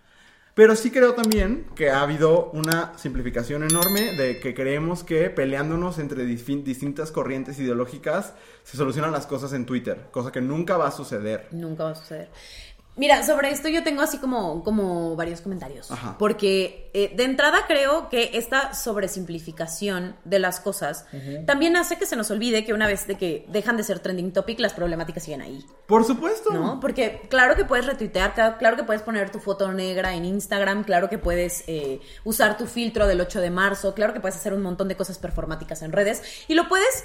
S2: Pero sí creo también que ha habido una simplificación enorme de que creemos que peleándonos entre distintas corrientes ideológicas se solucionan las cosas en Twitter, cosa que nunca va a suceder.
S1: Nunca va a suceder. Mira, sobre esto yo tengo así como, como varios comentarios.
S2: Ajá.
S1: Porque eh, de entrada creo que esta sobresimplificación de las cosas también hace que se nos olvide que una vez de que dejan de ser trending topic, las problemáticas siguen ahí.
S2: Por supuesto.
S1: ¿No? Porque claro que puedes retuitear, claro, claro que puedes poner tu foto negra en Instagram, claro que puedes eh, usar tu filtro del 8 de marzo, claro que puedes hacer un montón de cosas performáticas en redes y lo puedes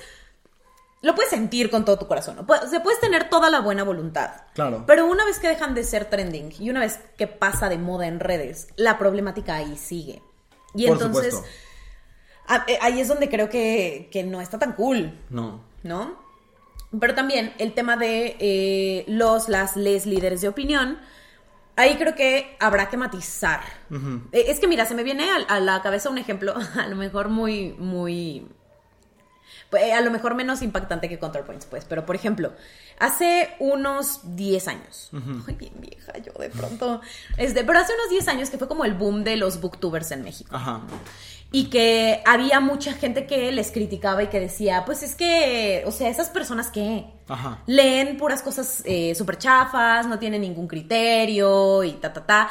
S1: lo puedes sentir con todo tu corazón. ¿no? Pu- Se puedes tener toda la buena voluntad.
S2: Claro.
S1: Pero una vez que dejan de ser trending y una vez que pasa de moda en redes, la problemática ahí sigue. Y
S2: Por
S1: entonces,
S2: supuesto.
S1: eh, ahí es donde creo que, que no está tan cool,
S2: No.
S1: ¿no? Pero también el tema de eh, los, las, les líderes de opinión. Ahí creo que habrá que matizar. Eh, Es que mira, se me viene a, a la cabeza un ejemplo, a lo mejor muy, muy pues, a lo mejor menos impactante que ContraPoints, pues. Pero, por ejemplo, hace unos 10 años. Ay, bien vieja yo de pronto. Este, pero hace unos 10 años que fue como el boom de los booktubers en México.
S2: Ajá.
S1: Y que había mucha gente que les criticaba y que decía, pues es que, o sea, esas personas que
S2: Ajá.
S1: leen puras cosas eh, súper chafas, no tienen ningún criterio y ta, ta, ta.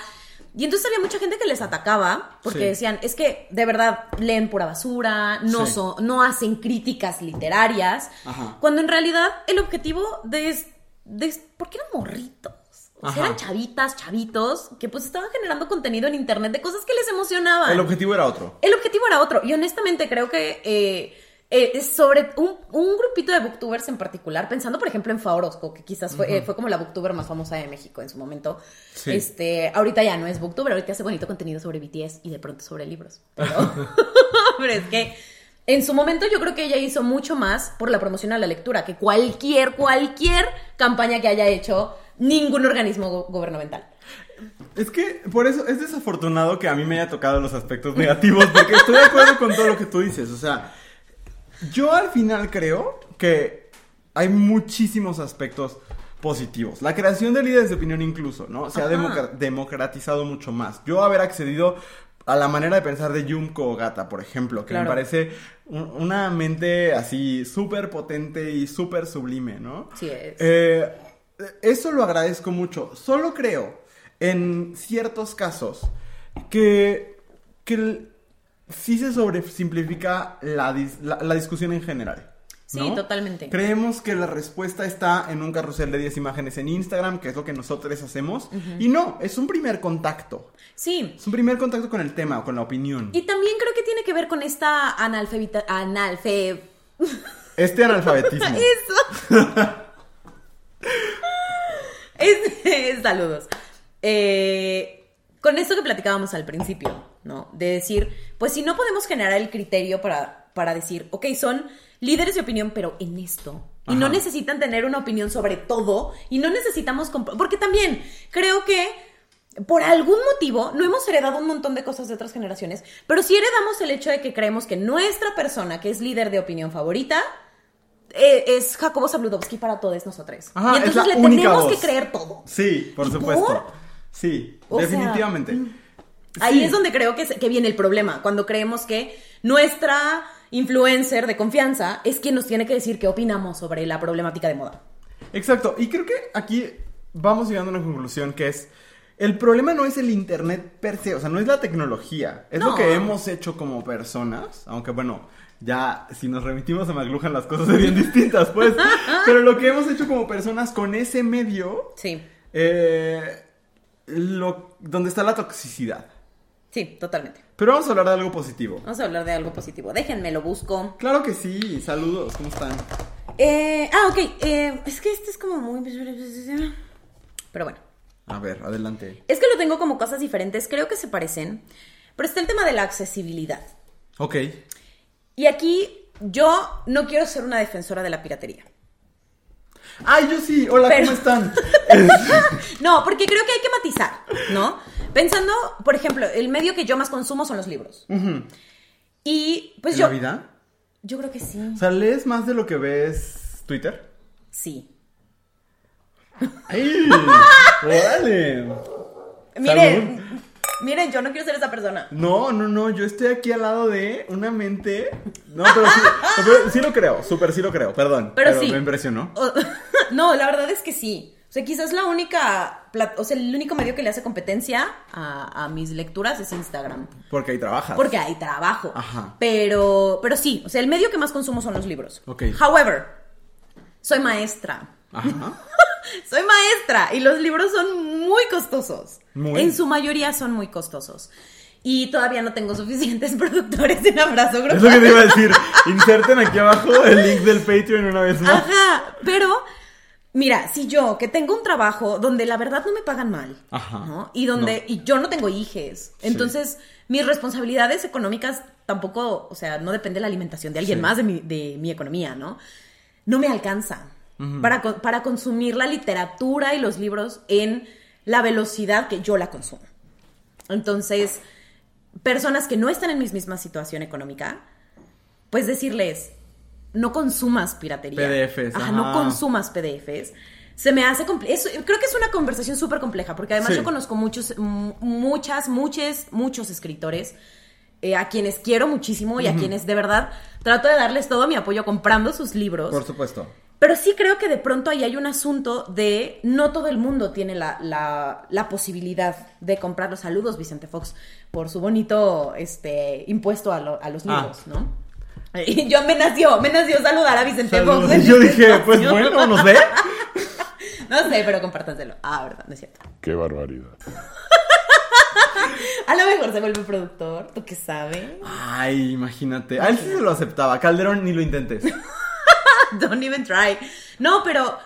S1: Y entonces había mucha gente que les atacaba porque
S2: Sí.
S1: decían, es que de verdad leen pura basura, no,
S2: Sí.
S1: son, no hacen críticas literarias,
S2: Ajá.
S1: cuando en realidad el objetivo de, de porque eran morritos. O sea, eran chavitas, chavitos, que pues estaban generando contenido en internet de cosas que les emocionaban.
S2: El objetivo era otro.
S1: El objetivo era otro. Y honestamente creo que eh, eh, es sobre un, un grupito de booktubers en particular, pensando por ejemplo en Faorosco, que quizás fue, eh, fue como la booktuber más famosa de México en su momento.
S2: Sí.
S1: Este, ahorita ya no es booktuber, ahorita hace bonito contenido sobre BTS y de pronto sobre libros. Pero, pero es que en su momento yo creo que ella hizo mucho más por la promoción a la lectura que cualquier, cualquier campaña que haya hecho ningún organismo go- gubernamental.
S2: Es que por eso es desafortunado que a mí me haya tocado los aspectos negativos, porque estoy de acuerdo con todo lo que tú dices. O sea, yo al final creo que hay muchísimos aspectos positivos. La creación de líderes de opinión incluso, ¿no? Se ha
S1: Ajá.
S2: democratizado mucho más. Yo haber accedido a la manera de pensar de Yumko Gata, por ejemplo, que me parece un- una mente así súper potente y súper sublime, ¿no?
S1: Sí es.
S2: Eh, eso lo agradezco mucho. Solo creo, en ciertos casos, que, que el- sí se sobresimplifica la, dis- la, la discusión en general.
S1: Sí, totalmente.
S2: Creemos que la respuesta está en un carrusel de 10 imágenes en Instagram, que es lo que nosotros hacemos. Y no, es un primer contacto.
S1: Sí,
S2: Es un primer contacto con el tema o con la opinión.
S1: Y también creo que tiene que ver con esta analfabeta, analfe...
S2: Este analfabetismo.
S1: Eso. Es- saludos. Eh, con esto que platicábamos al principio, ¿no? De decir, pues si no podemos generar el criterio para, para decir, ok, son líderes de opinión, pero en esto. Y no necesitan tener una opinión sobre todo. Y no necesitamos... Porque también creo que por algún motivo, no hemos heredado un montón de cosas de otras generaciones, pero sí heredamos el hecho de que creemos que nuestra persona, que es líder de opinión favorita, eh, es Jacobo Zabludowski para todos nosotros.
S2: Ajá,
S1: y
S2: es
S1: entonces
S2: la
S1: le
S2: única
S1: tenemos
S2: voz.
S1: que creer todo.
S2: Sí, por
S1: ¿Y
S2: supuesto.
S1: por?
S2: Sí,
S1: O sea, mm,
S2: definitivamente.
S1: Ahí
S2: Sí.
S1: es donde creo que, que viene el problema, cuando creemos que nuestra influencer de confianza es quien nos tiene que decir qué opinamos sobre la problemática de moda.
S2: Exacto, y creo que aquí vamos llegando a una conclusión que es, el problema no es el Internet per se, o sea, no es la tecnología, es lo que hemos hecho como personas, aunque bueno, ya si nos remitimos a McLuhan las cosas serían distintas, pues, pero lo que hemos hecho como personas con ese medio,
S1: Sí,
S2: eh, lo, donde está la toxicidad.
S1: Sí, totalmente.
S2: Pero vamos a hablar de algo positivo.
S1: Vamos a hablar de algo positivo. Déjenme, lo busco.
S2: Claro que sí, saludos, ¿cómo están?
S1: Eh, ah, ok. eh, es que este es como muy... Pero bueno.
S2: A ver, adelante.
S1: Es que lo tengo como cosas diferentes. Creo que se parecen. Pero está el tema de la accesibilidad.
S2: Ok.
S1: Y aquí yo no quiero ser una defensora de la piratería.
S2: Ay, yo sí, hola,
S1: Pero-
S2: ¿cómo están?
S1: No, porque creo que hay que matizar, ¿no? Pensando, por ejemplo, el medio que yo más consumo son los libros. Y pues
S2: ¿En
S1: yo...
S2: la vida?
S1: Yo creo que sí.
S2: O sea, ¿lees más de lo que ves Twitter?
S1: Sí.
S2: ¡Ay! ¡Órale!
S1: Miren, miren, yo no quiero ser esa persona.
S2: No, no, no, yo estoy aquí al lado de una mente... No, pero sí, pero sí lo creo, súper sí lo creo, perdón.
S1: Pero sí.
S2: me impresionó.
S1: No, la verdad es que sí. Sea, quizás la única, o sea, el único medio que le hace competencia a, a mis lecturas es Instagram.
S2: Porque ahí trabajas.
S1: Porque hay trabajo.
S2: Ajá.
S1: Pero, pero sí, o sea, el medio que más consumo son los libros.
S2: Ok.
S1: However, soy maestra.
S2: Ajá.
S1: Soy maestra y los libros son muy costosos.
S2: Muy.
S1: En su mayoría son muy costosos. Y todavía no tengo suficientes productores en abrazo
S2: Es lo que
S1: grupal.
S2: te iba a decir. Inserten aquí abajo el link del Patreon una vez más.
S1: Ajá, pero mira, si yo que tengo un trabajo donde la verdad no me pagan mal,
S2: Ajá.
S1: ¿no? Y donde y yo no tengo hijes, entonces mis responsabilidades económicas tampoco, o sea, no depende de la alimentación de alguien
S2: Sí.
S1: más de mi, de mi economía, ¿no? No me alcanza para, para consumir la literatura y los libros en la velocidad que yo la consumo. Entonces, personas que no están en mi misma situación económica, pues decirles, no consumas piratería.
S2: PDFs,
S1: Ajá,
S2: ajá.
S1: no consumas PDFs. Se me hace es- Creo que es una conversación súper compleja, porque además
S2: Sí.
S1: yo conozco muchos, muchas, muchos, muchos escritores eh, a quienes quiero muchísimo y a quienes de verdad trato de darles todo mi apoyo comprando sus libros.
S2: Por supuesto.
S1: Pero sí creo que de pronto ahí hay un asunto de no todo el mundo tiene la, la, la posibilidad de comprar los saludos, Vicente Fox, por su bonito este, impuesto a, lo- a los
S2: Ah.
S1: libros, ¿no? Y yo me nació, me nació saludar a Vicente. Fox. en
S2: Yo dije, pues bueno, no sé.
S1: No sé, pero compártanselo. Ah, verdad, no es cierto.
S4: Qué barbaridad.
S1: A lo mejor se vuelve productor, ¿tú qué sabes?
S2: Ay, imagínate. A él sí se lo aceptaba. Calderón, ni lo intentes.
S1: Don't even try. No, pero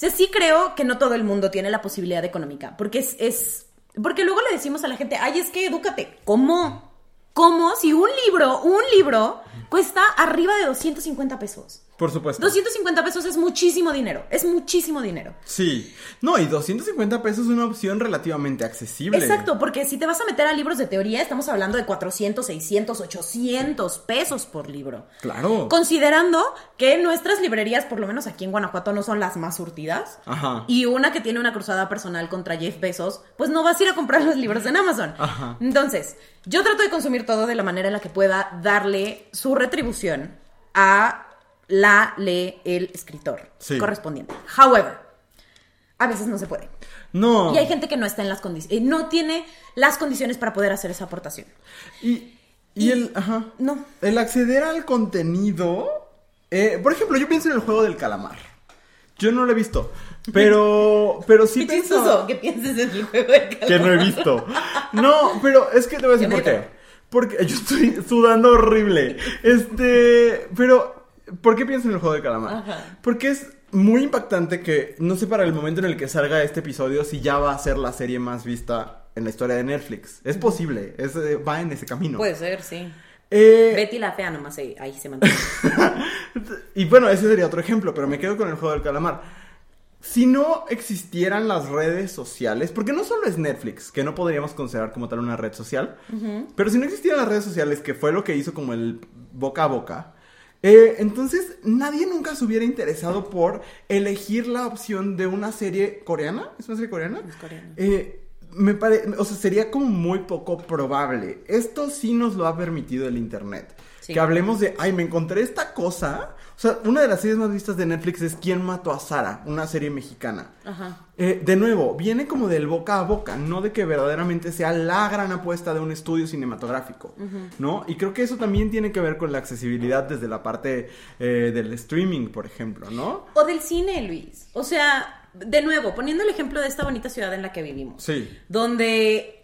S1: o sea, sí creo que no todo el mundo tiene la posibilidad económica. Porque es, es. Porque luego le decimos a la gente, ay, es que edúcate. ¿Cómo? ¿Cómo? Si un libro, un libro, cuesta arriba de 250 pesos.
S2: Por supuesto.
S1: 250 pesos es muchísimo dinero. Es muchísimo dinero.
S2: Sí. No, y 250 pesos es una opción relativamente accesible.
S1: Exacto, porque si te vas a meter a libros de teoría, estamos hablando de 400, 600, 800 pesos por libro.
S2: Claro.
S1: Considerando que nuestras librerías, por lo menos aquí en Guanajuato, no son las más surtidas.
S2: Ajá.
S1: Y una que tiene una cruzada personal contra Jeff Bezos, pues no vas a ir a comprar los libros en Amazon.
S2: Ajá.
S1: Entonces, yo trato de consumir todo de la manera en la que pueda darle su retribución a la, le, el escritor
S2: Sí.
S1: correspondiente. However, a veces no se puede.
S2: No.
S1: Y hay gente que no está en las condiciones, no tiene las condiciones para poder hacer esa aportación.
S2: Y, y el, ajá.
S1: No.
S2: El acceder al contenido. eh, por ejemplo, yo pienso en el juego del calamar. Yo no lo he visto. Pero. Pero sí
S1: Qué
S2: pienso.
S1: chistoso que pienses en el juego de
S2: Que no he visto. No, pero es que te voy a decir por qué. Porque yo estoy sudando horrible. Este. Pero. ¿Por qué pienso en el juego del calamar?
S1: Ajá.
S2: Porque es muy impactante que. No sé para el momento en el que salga este episodio si ya va a ser la serie más vista en la historia de Netflix. Es posible. Es, eh, va en ese camino.
S1: Puede ser, sí.
S2: Eh,
S1: Betty la fea nomás ahí, ahí se mantiene.
S2: y bueno, ese sería otro ejemplo, pero me quedo con el juego del calamar. Si no existieran las redes sociales, porque no solo es Netflix, que no podríamos considerar como tal una red social, pero si no existieran las redes sociales, que fue lo que hizo como el boca a boca, eh, entonces nadie nunca se hubiera interesado por elegir la opción de una serie coreana. ¿Es una serie coreana?
S1: Es coreana.
S2: Eh, me parece, o sea, sería como muy poco probable. Esto sí nos lo ha permitido el internet.
S1: Sí.
S2: Que hablemos de, ay, me encontré esta cosa. O sea, una de las series más vistas de Netflix es ¿Quién mató a Sara? Una serie mexicana.
S1: Ajá.
S2: Eh, de nuevo, viene como del boca a boca, no de que verdaderamente sea la gran apuesta de un estudio cinematográfico, ¿no? Y creo que eso también tiene que ver con la accesibilidad desde la parte eh, del streaming, por ejemplo, ¿no?
S1: O del cine, Luis. O sea, de nuevo, poniendo el ejemplo de esta bonita ciudad en la que vivimos.
S2: Sí.
S1: Donde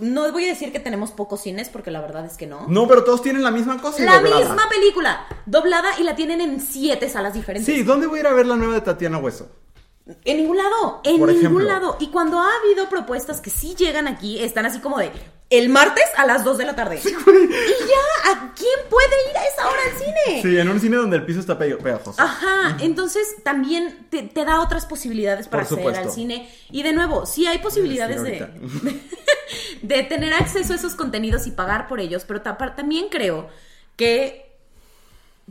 S1: no voy a decir que tenemos pocos cines, porque la verdad es que no.
S2: No, pero todos tienen la misma cosa. y
S1: la
S2: doblada.
S1: misma película, doblada y la tienen en siete salas diferentes.
S2: Sí, ¿dónde voy a ir a ver la nueva de Tatiana Hueso?
S1: En ningún lado, en
S2: Por
S1: ningún
S2: ejemplo.
S1: lado. Y cuando ha habido propuestas que sí llegan aquí, están así como de el martes a las 2 de la tarde. y ya, ¿a quién puede ir a esa hora al cine?
S2: Sí, en un cine donde el piso está pe- pegajoso.
S1: Ajá, entonces también te, te da otras posibilidades para
S2: Por
S1: acceder al cine. Y de nuevo, sí hay posibilidades
S2: Sí,
S1: de, de tener acceso a esos contenidos y pagar por ellos, pero ta- también creo que,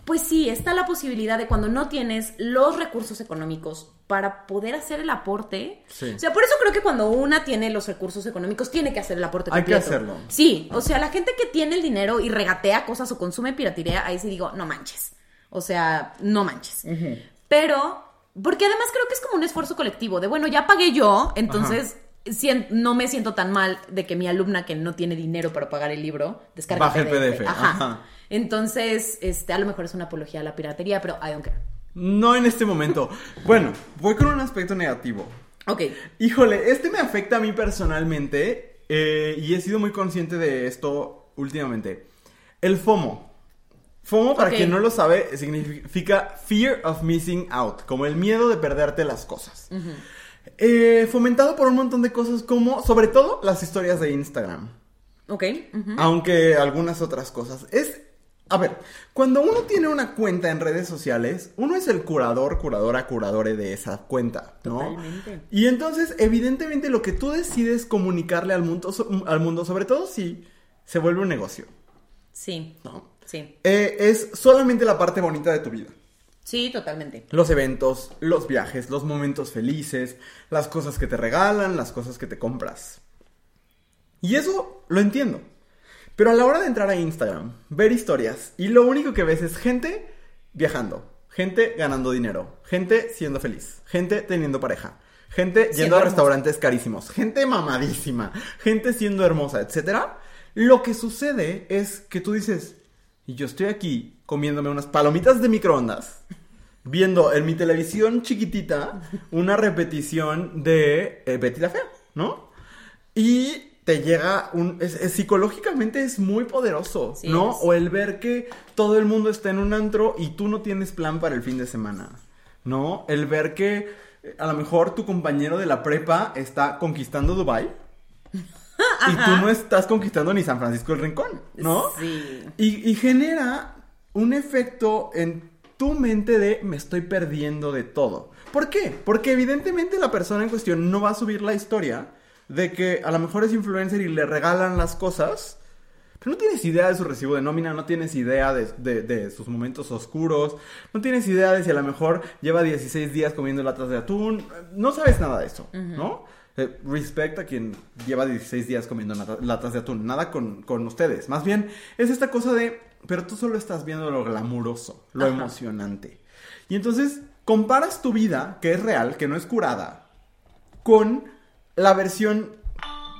S1: pues sí, está la posibilidad de cuando no tienes los recursos económicos para poder hacer el aporte.
S2: Sí.
S1: O sea, por eso creo que cuando una tiene los recursos económicos, tiene que hacer el aporte
S2: Hay que
S1: completo.
S2: hacerlo.
S1: Sí, o sea, la gente que tiene el dinero y regatea cosas o consume piratería, ahí sí digo, no manches. O sea, no manches. Pero Porque además creo que es como un esfuerzo colectivo, de bueno, ya pagué yo, entonces sien- no me siento tan mal de que mi alumna que no tiene dinero para pagar el libro descargue
S2: Baje el PDF,
S1: Ajá.
S2: ajá.
S1: Entonces, este, a lo mejor es una apología a la piratería, pero I don't care.
S2: No en este momento. Bueno, voy con un aspecto negativo.
S1: Ok.
S2: Híjole, este me afecta a mí personalmente eh, y he sido muy consciente de esto últimamente. El FOMO. FOMO, para quien no lo sabe, significa Fear of Missing Out, como el miedo de perderte las cosas. Eh, fomentado por un montón de cosas como, sobre todo, las historias de Instagram.
S1: Ok.
S2: Aunque algunas otras cosas. Es. A ver, cuando uno tiene una cuenta en redes sociales, uno es el curador, curadora, curadore de esa cuenta, ¿no?
S1: Totalmente.
S2: Y entonces, evidentemente, lo que tú decides comunicarle al mundo, al mundo sobre todo si se vuelve un negocio,
S1: Sí.
S2: ¿no?
S1: Sí.
S2: Eh, es solamente la parte bonita de tu vida.
S1: Sí, totalmente.
S2: Los eventos, los viajes, los momentos felices, las cosas que te regalan, las cosas que te compras. Y eso lo entiendo. Pero a la hora de entrar a Instagram, ver historias, y lo único que ves es gente viajando, gente ganando dinero, gente siendo feliz, gente teniendo pareja, gente yendo a
S1: hermosa.
S2: restaurantes carísimos, gente mamadísima, gente siendo hermosa, etc. Lo que sucede es que tú dices, y yo estoy aquí comiéndome unas palomitas de microondas, viendo en mi televisión chiquitita una repetición de eh, Betty la Fea, ¿no? Y te llega un... es- es- psicológicamente es muy poderoso,
S1: Sí
S2: ¿no?
S1: es.
S2: O el ver que todo el mundo está en un antro y tú no tienes plan para el fin de semana, ¿no? El ver que eh, a lo mejor tu compañero de la prepa está conquistando Dubai y tú no estás conquistando ni San Francisco el Rincón, ¿no?
S1: Sí.
S2: Y, y genera un efecto en tu mente de me estoy perdiendo de todo. ¿Por qué? Porque evidentemente la persona en cuestión no va a subir la historia de que a lo mejor es influencer y le regalan las cosas, pero no tienes idea de su recibo de nómina, no tienes idea de, de- de sus momentos oscuros, no tienes idea de si a lo mejor lleva 16 días comiendo latas de atún, no sabes nada de eso, ¿no? Eh, respect a quien lleva 16 días comiendo lata- latas de atún, nada con, con ustedes, más bien es esta cosa de, pero tú solo estás viendo lo glamuroso, lo
S1: Ajá.
S2: emocionante. Y entonces comparas tu vida, que es real, que no es curada, con la versión,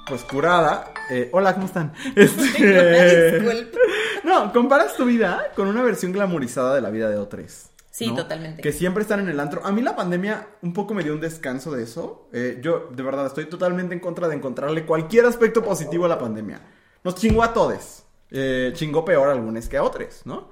S2: pues curada. eh, hola, ¿cómo están? Este, no, comparas tu vida con una versión glamorizada de la vida de otros.
S1: Sí,
S2: ¿no?
S1: totalmente.
S2: Que siempre están en el antro. A mí la pandemia un poco me dio un descanso de eso. Eh, yo, de verdad, estoy totalmente en contra de encontrarle cualquier aspecto positivo a la pandemia. Nos chingó a todos. Eh, chingó peor a algunos que a otros, ¿no?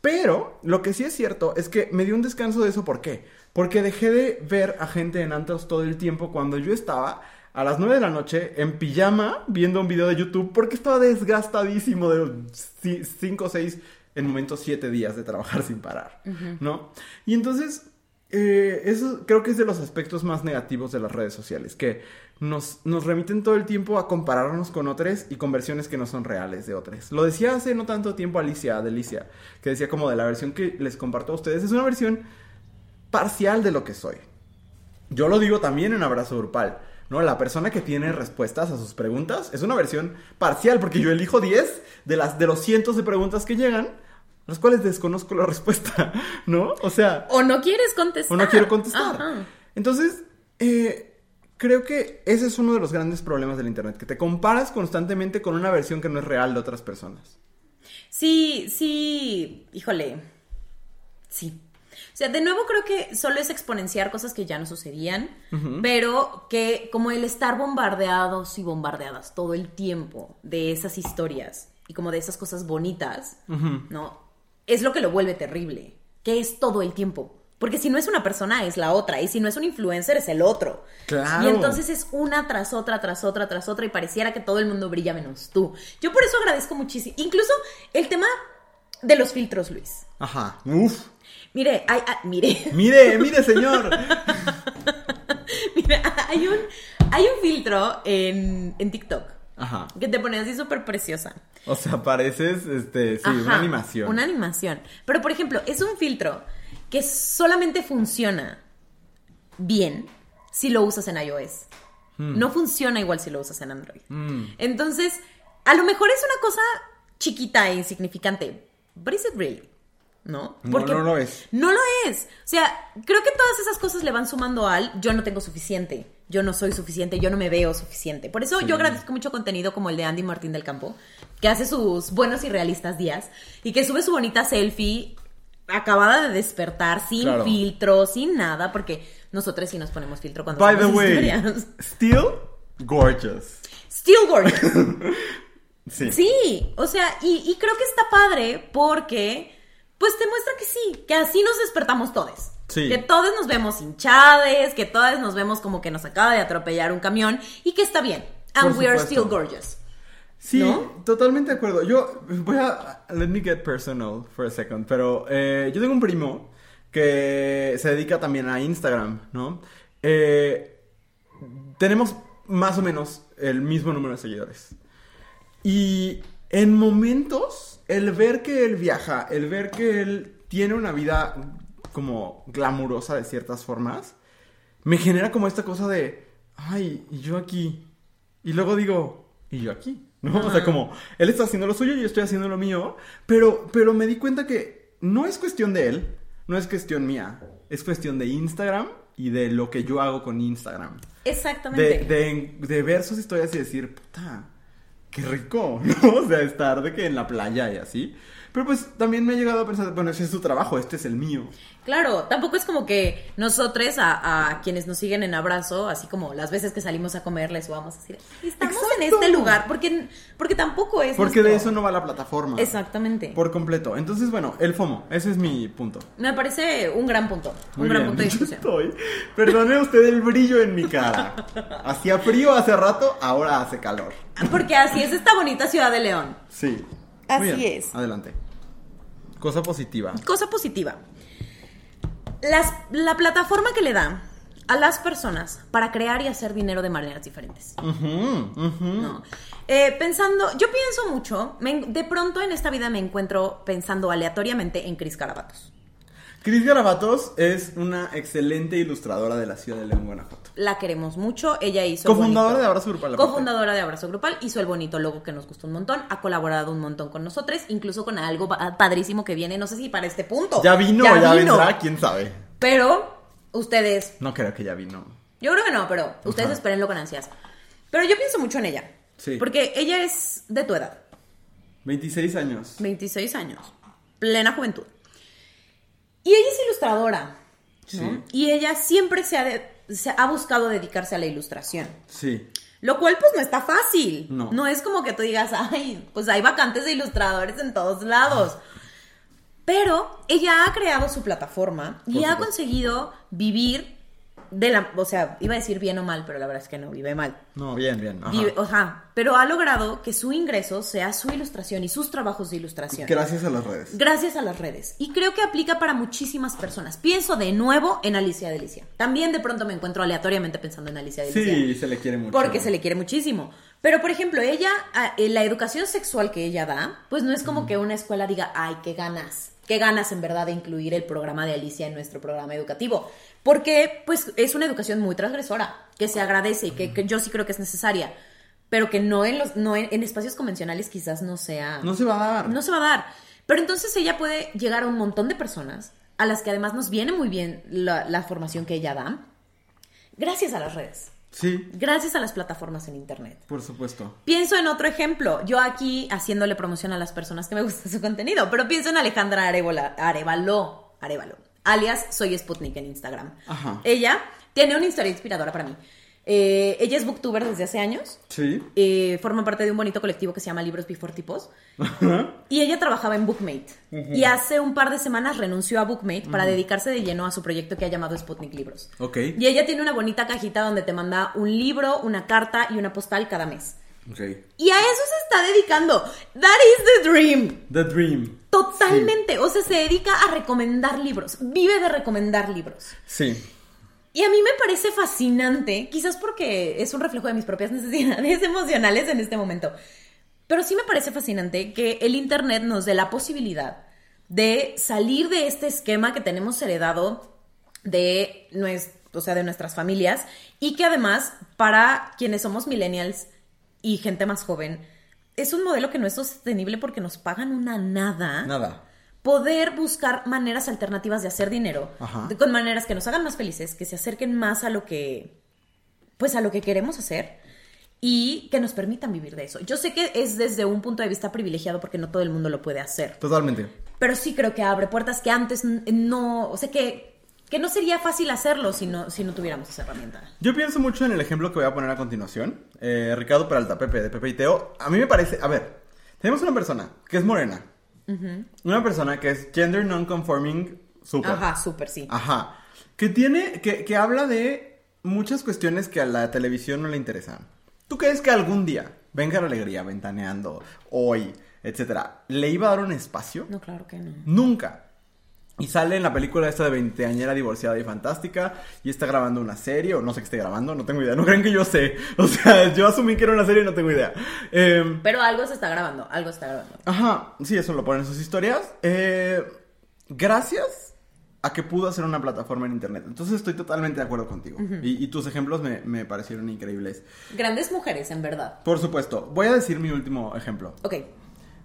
S2: Pero lo que sí es cierto es que me dio un descanso de eso. ¿Por qué? Porque dejé de ver a gente en antros todo el tiempo cuando yo estaba a las 9 de la noche en pijama viendo un video de YouTube porque estaba desgastadísimo de 5 o 6, en momentos 7 días de trabajar sin parar, ¿no? Y entonces, eh, eso creo que es de los aspectos más negativos de las redes sociales, que nos, nos remiten todo el tiempo a compararnos con otros y con versiones que no son reales de otros. Lo decía hace no tanto tiempo Alicia, Delicia, que decía como de la versión que les comparto a ustedes, es una versión parcial de lo que soy. Yo lo digo también en Abrazo Grupal, ¿no? La persona que tiene respuestas a sus preguntas es una versión parcial, porque yo elijo 10 de, las, de los cientos de preguntas que llegan, las cuales desconozco la respuesta, ¿no? O sea,
S1: O no quieres contestar.
S2: o no quiero contestar.
S1: Ajá.
S2: Entonces, eh, creo que ese es uno de los grandes problemas del Internet, que te comparas constantemente con una versión que no es real de otras personas.
S1: Sí, sí, híjole. Sí. O sea, de nuevo creo que solo es exponenciar cosas que ya no sucedían, pero que como el estar bombardeados y bombardeadas todo el tiempo de esas historias y como de esas cosas bonitas, ¿no? Es lo que lo vuelve terrible, que es todo el tiempo. Porque si no es una persona, es la otra. Y si no es un influencer, es el otro.
S2: Claro.
S1: Y entonces es una tras otra, tras otra, tras otra. Y pareciera que todo el mundo brilla menos tú. Yo por eso agradezco muchísimo. Incluso el tema de los filtros, Luis.
S2: Ajá. Uf.
S1: Mire, hay, ah, mire,
S2: Mire, mire, señor.
S1: mire, hay un, hay un filtro en, en TikTok
S2: Ajá.
S1: que te pone así súper preciosa.
S2: O sea, pareces, este, sí, una animación.
S1: Una animación. Pero, por ejemplo, es un filtro que solamente funciona bien si lo usas en iOS.
S2: Hmm.
S1: No funciona igual si lo usas en Android. Entonces, a lo mejor es una cosa chiquita e insignificante. But is it really? ¿no?
S2: No, no lo es.
S1: No lo es. O sea, creo que todas esas cosas le van sumando al yo no tengo suficiente, yo no soy suficiente, yo no me veo suficiente. Por eso yo agradezco mucho contenido como el de Andy Martín del Campo, que hace sus buenos y realistas días y que sube su bonita selfie acabada de despertar, sin
S2: Claro.
S1: filtro, sin nada, porque nosotros sí nos ponemos filtro cuando
S2: By the way,
S1: historias.
S2: still gorgeous.
S1: Still gorgeous.
S2: Sí.
S1: Sí, o sea, y, y creo que está padre porque, pues te muestra que sí, que así nos despertamos todos.
S2: Sí.
S1: Que todos nos vemos hinchades, que todos nos vemos como que nos acaba de atropellar un camión y que está bien. And
S2: Por
S1: we are still gorgeous.
S2: Sí,
S1: ¿No?
S2: totalmente de acuerdo. Yo voy a. Let me get personal for a second. Pero eh, yo tengo un primo que se dedica también a Instagram, ¿no? Eh, tenemos más o menos el mismo número de seguidores. Y en momentos, el ver que él viaja, el ver que él tiene una vida como glamurosa de ciertas formas, me genera como esta cosa de, ay, y yo aquí. Y luego digo, y yo aquí, ¿no? O sea, como, él está haciendo lo suyo y yo estoy haciendo lo mío, pero, pero me di cuenta que no es cuestión de él, no es cuestión mía, es cuestión de Instagram y de lo que yo hago con Instagram.
S1: Exactamente.
S2: De, de, de ver sus historias y decir, puta, qué rico, ¿no? O sea, estar de que en la playa y así. Pero pues también me he llegado a pensar, bueno, ese es su trabajo, este es el mío.
S1: Claro, tampoco es como que nosotros a, a quienes nos siguen en abrazo, así como las veces que salimos a comer, les vamos a decir, estamos en este lugar, porque, porque tampoco es...
S2: Porque de eso no va la plataforma.
S1: Exactamente.
S2: Por completo. Entonces, bueno, el FOMO, ese es mi punto.
S1: Me parece un gran punto, un
S2: Muy
S1: gran
S2: bien.
S1: punto de
S2: Yo
S1: discusión.
S2: estoy. Perdone usted el brillo en mi cara. Hacía frío hace rato, ahora hace calor.
S1: Porque así es esta bonita ciudad de León.
S2: Sí.
S1: Así
S2: Muy bien.
S1: es.
S2: Adelante. Cosa positiva.
S1: Cosa positiva. Las- la plataforma que le da a las personas para crear y hacer dinero de maneras diferentes.
S2: Ujú, ujú.
S1: ¿no? Eh, pensando, yo pienso mucho, me de pronto en esta vida me encuentro pensando aleatoriamente en Cris Carabatos.
S2: Cris Garabatos es una excelente ilustradora de la ciudad de León, Guanajuato.
S1: La queremos mucho, ella hizo...
S2: Cofundadora de Abrazo Grupal.
S1: Cofundadora de Abrazo Grupal, hizo el bonito logo que nos gustó un montón, ha colaborado un montón con nosotros, incluso con algo pa- padrísimo que viene, no sé si para este punto.
S2: Ya vino, ya, vendrá, quién sabe.
S1: Pero ustedes,
S2: No creo que ya vino.
S1: yo creo que no, pero ustedes
S2: Ajá.
S1: espérenlo con ansias. Pero yo pienso mucho en ella.
S2: Sí.
S1: Porque ella es de tu edad,
S2: 26 años.
S1: 26 años, plena juventud. Y ella es ilustradora, ¿no?
S2: Sí.
S1: Y ella siempre se ha, de- se ha buscado dedicarse a la ilustración.
S2: Sí.
S1: Lo cual pues no está fácil.
S2: No.
S1: es como que tú digas, ay, pues hay vacantes de ilustradores en todos lados. Pero ella ha creado su plataforma y ha conseguido vivir de la, o sea, iba a decir bien o mal, pero la verdad es que no, vive mal.
S2: No, bien, bien. Ajá.
S1: Vive- ajá, pero ha logrado que su ingreso sea su ilustración y sus trabajos de ilustración.
S2: Gracias a las redes.
S1: Gracias a las redes. Y creo que aplica para muchísimas personas. Pienso de nuevo en Alicia Delicia. También de pronto me encuentro aleatoriamente pensando en Alicia Delicia.
S2: Sí, se le quiere mucho.
S1: Porque se le quiere muchísimo. Pero, por ejemplo, ella, a- eh, la educación sexual que ella da, pues no es como que una escuela diga, ay, qué ganas, qué ganas en verdad de incluir el programa de Alicia en nuestro programa educativo. Porque, pues, es una educación muy transgresora, que se agradece y que, que yo sí creo que es necesaria, pero que no en, los, no en, en espacios convencionales quizás no sea...
S2: No se va a dar.
S1: No se va a dar. Pero entonces ella puede llegar a un montón de personas, a las que además nos viene muy bien la, la formación que ella da, gracias a las redes.
S2: Sí,
S1: Gracias a las plataformas en internet.
S2: por supuesto.
S1: Pienso en otro ejemplo. Yo aquí haciéndole promoción a las personas que me gusta su contenido, pero pienso en Alejandra Arevalo, Arevalo, Arevalo, alias Soy Sputnik en Instagram.
S2: Ajá.
S1: Ella tiene una historia inspiradora para mí. Eh, ella es booktuber desde hace años.
S2: Sí.
S1: Eh, forma parte de un bonito colectivo que se llama Libros Before Tipos. Y ella trabajaba en Bookmate. Y hace un par de semanas renunció a Bookmate para dedicarse de lleno a su proyecto que ha llamado Sputnik Libros.
S2: Ok.
S1: Y ella tiene una bonita cajita donde te manda un libro, una carta y una postal cada mes.
S2: Ok.
S1: Y a eso se está dedicando. That is the dream.
S2: The Dream.
S1: Totalmente. O sea, se dedica a recomendar libros. Vive de recomendar libros.
S2: Sí.
S1: Y a mí me parece fascinante, quizás porque es un reflejo de mis propias necesidades emocionales en este momento. Pero sí me parece fascinante que el Internet nos dé la posibilidad de salir de este esquema que tenemos heredado de, o sea, de nuestras familias y que además para quienes somos millennials y gente más joven, es un modelo que no es sostenible porque nos pagan una nada
S2: Nada.
S1: Poder buscar maneras alternativas de hacer dinero, de- con maneras que nos hagan más felices, que se acerquen más a lo que, pues a lo que queremos hacer y que nos permitan vivir de eso. Yo sé que es desde un punto de vista privilegiado porque no todo el mundo lo puede hacer,
S2: Totalmente.
S1: pero sí creo que abre puertas que antes n- no, o sea que, que no sería fácil hacerlo si no, si no tuviéramos esa herramienta.
S2: Yo pienso mucho en el ejemplo que voy a poner a continuación. Eh, Ricardo Peralta, Pepe, de Pepe y Teo. A mí me parece, a ver, tenemos una persona que es morena. Una persona que es gender non-conforming super.
S1: Ajá, súper sí.
S2: Ajá. Que tiene, que, que habla de muchas cuestiones que a la televisión no le interesan. ¿Tú crees que algún día, venga la alegría, ventaneando, hoy, etcétera, le iba a dar un espacio?
S1: No, claro que no.
S2: Nunca. Y sale en la película esta de veinteañera divorciada y fantástica y está grabando una serie, o no sé qué esté grabando, no tengo idea. No creen que yo sé. O sea, yo asumí que era una serie y no tengo idea. Em,
S1: Pero algo se está grabando, algo se está grabando.
S2: Ajá, sí, eso lo ponen en sus historias. Eh, gracias a que pudo hacer una plataforma en internet. Entonces estoy totalmente de acuerdo contigo. y, y tus ejemplos me, me parecieron increíbles.
S1: Grandes mujeres, en verdad.
S2: Por supuesto, voy a decir mi último ejemplo.
S1: Ok.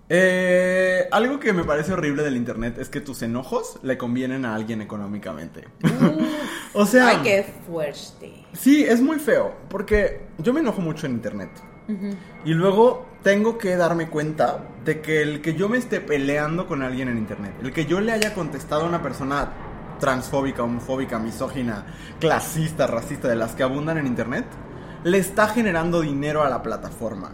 S2: Eh, algo que me parece horrible del internet es que tus enojos le convienen a alguien económicamente. o sea,
S1: Ay, qué fuerte.
S2: sí, es muy feo, porque yo me enojo mucho en internet. Y luego tengo que darme cuenta de que el que yo me esté peleando con alguien en internet, el que yo le haya contestado a una persona transfóbica, homofóbica, misógina, clasista, racista, de las que abundan en internet, le está generando dinero a la plataforma.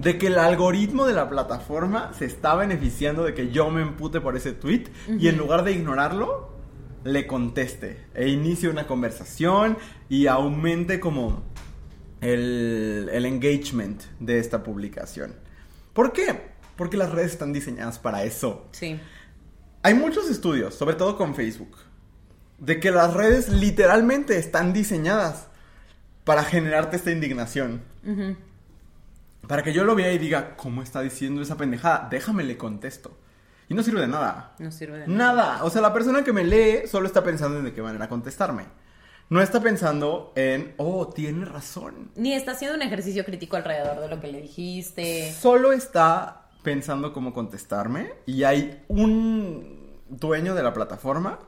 S2: De que el algoritmo de la plataforma se está beneficiando de que yo me empute por ese tweet y en lugar de ignorarlo, le conteste e inicie una conversación y aumente como el, el engagement de esta publicación. ¿Por qué? Porque las redes están diseñadas para eso.
S1: Sí.
S2: Hay muchos estudios, sobre todo con Facebook, de que las redes literalmente están diseñadas para generarte esta indignación. Para que yo lo vea y diga, ¿cómo está diciendo esa pendejada? Déjame le contesto. Y no sirve de nada.
S1: No sirve de nada.
S2: Nada. O sea, la persona que me lee solo está pensando en de qué manera contestarme. No está pensando en, oh, tiene razón.
S1: Ni está haciendo un ejercicio crítico alrededor de lo que le dijiste.
S2: Solo está pensando cómo contestarme y hay un dueño de la plataforma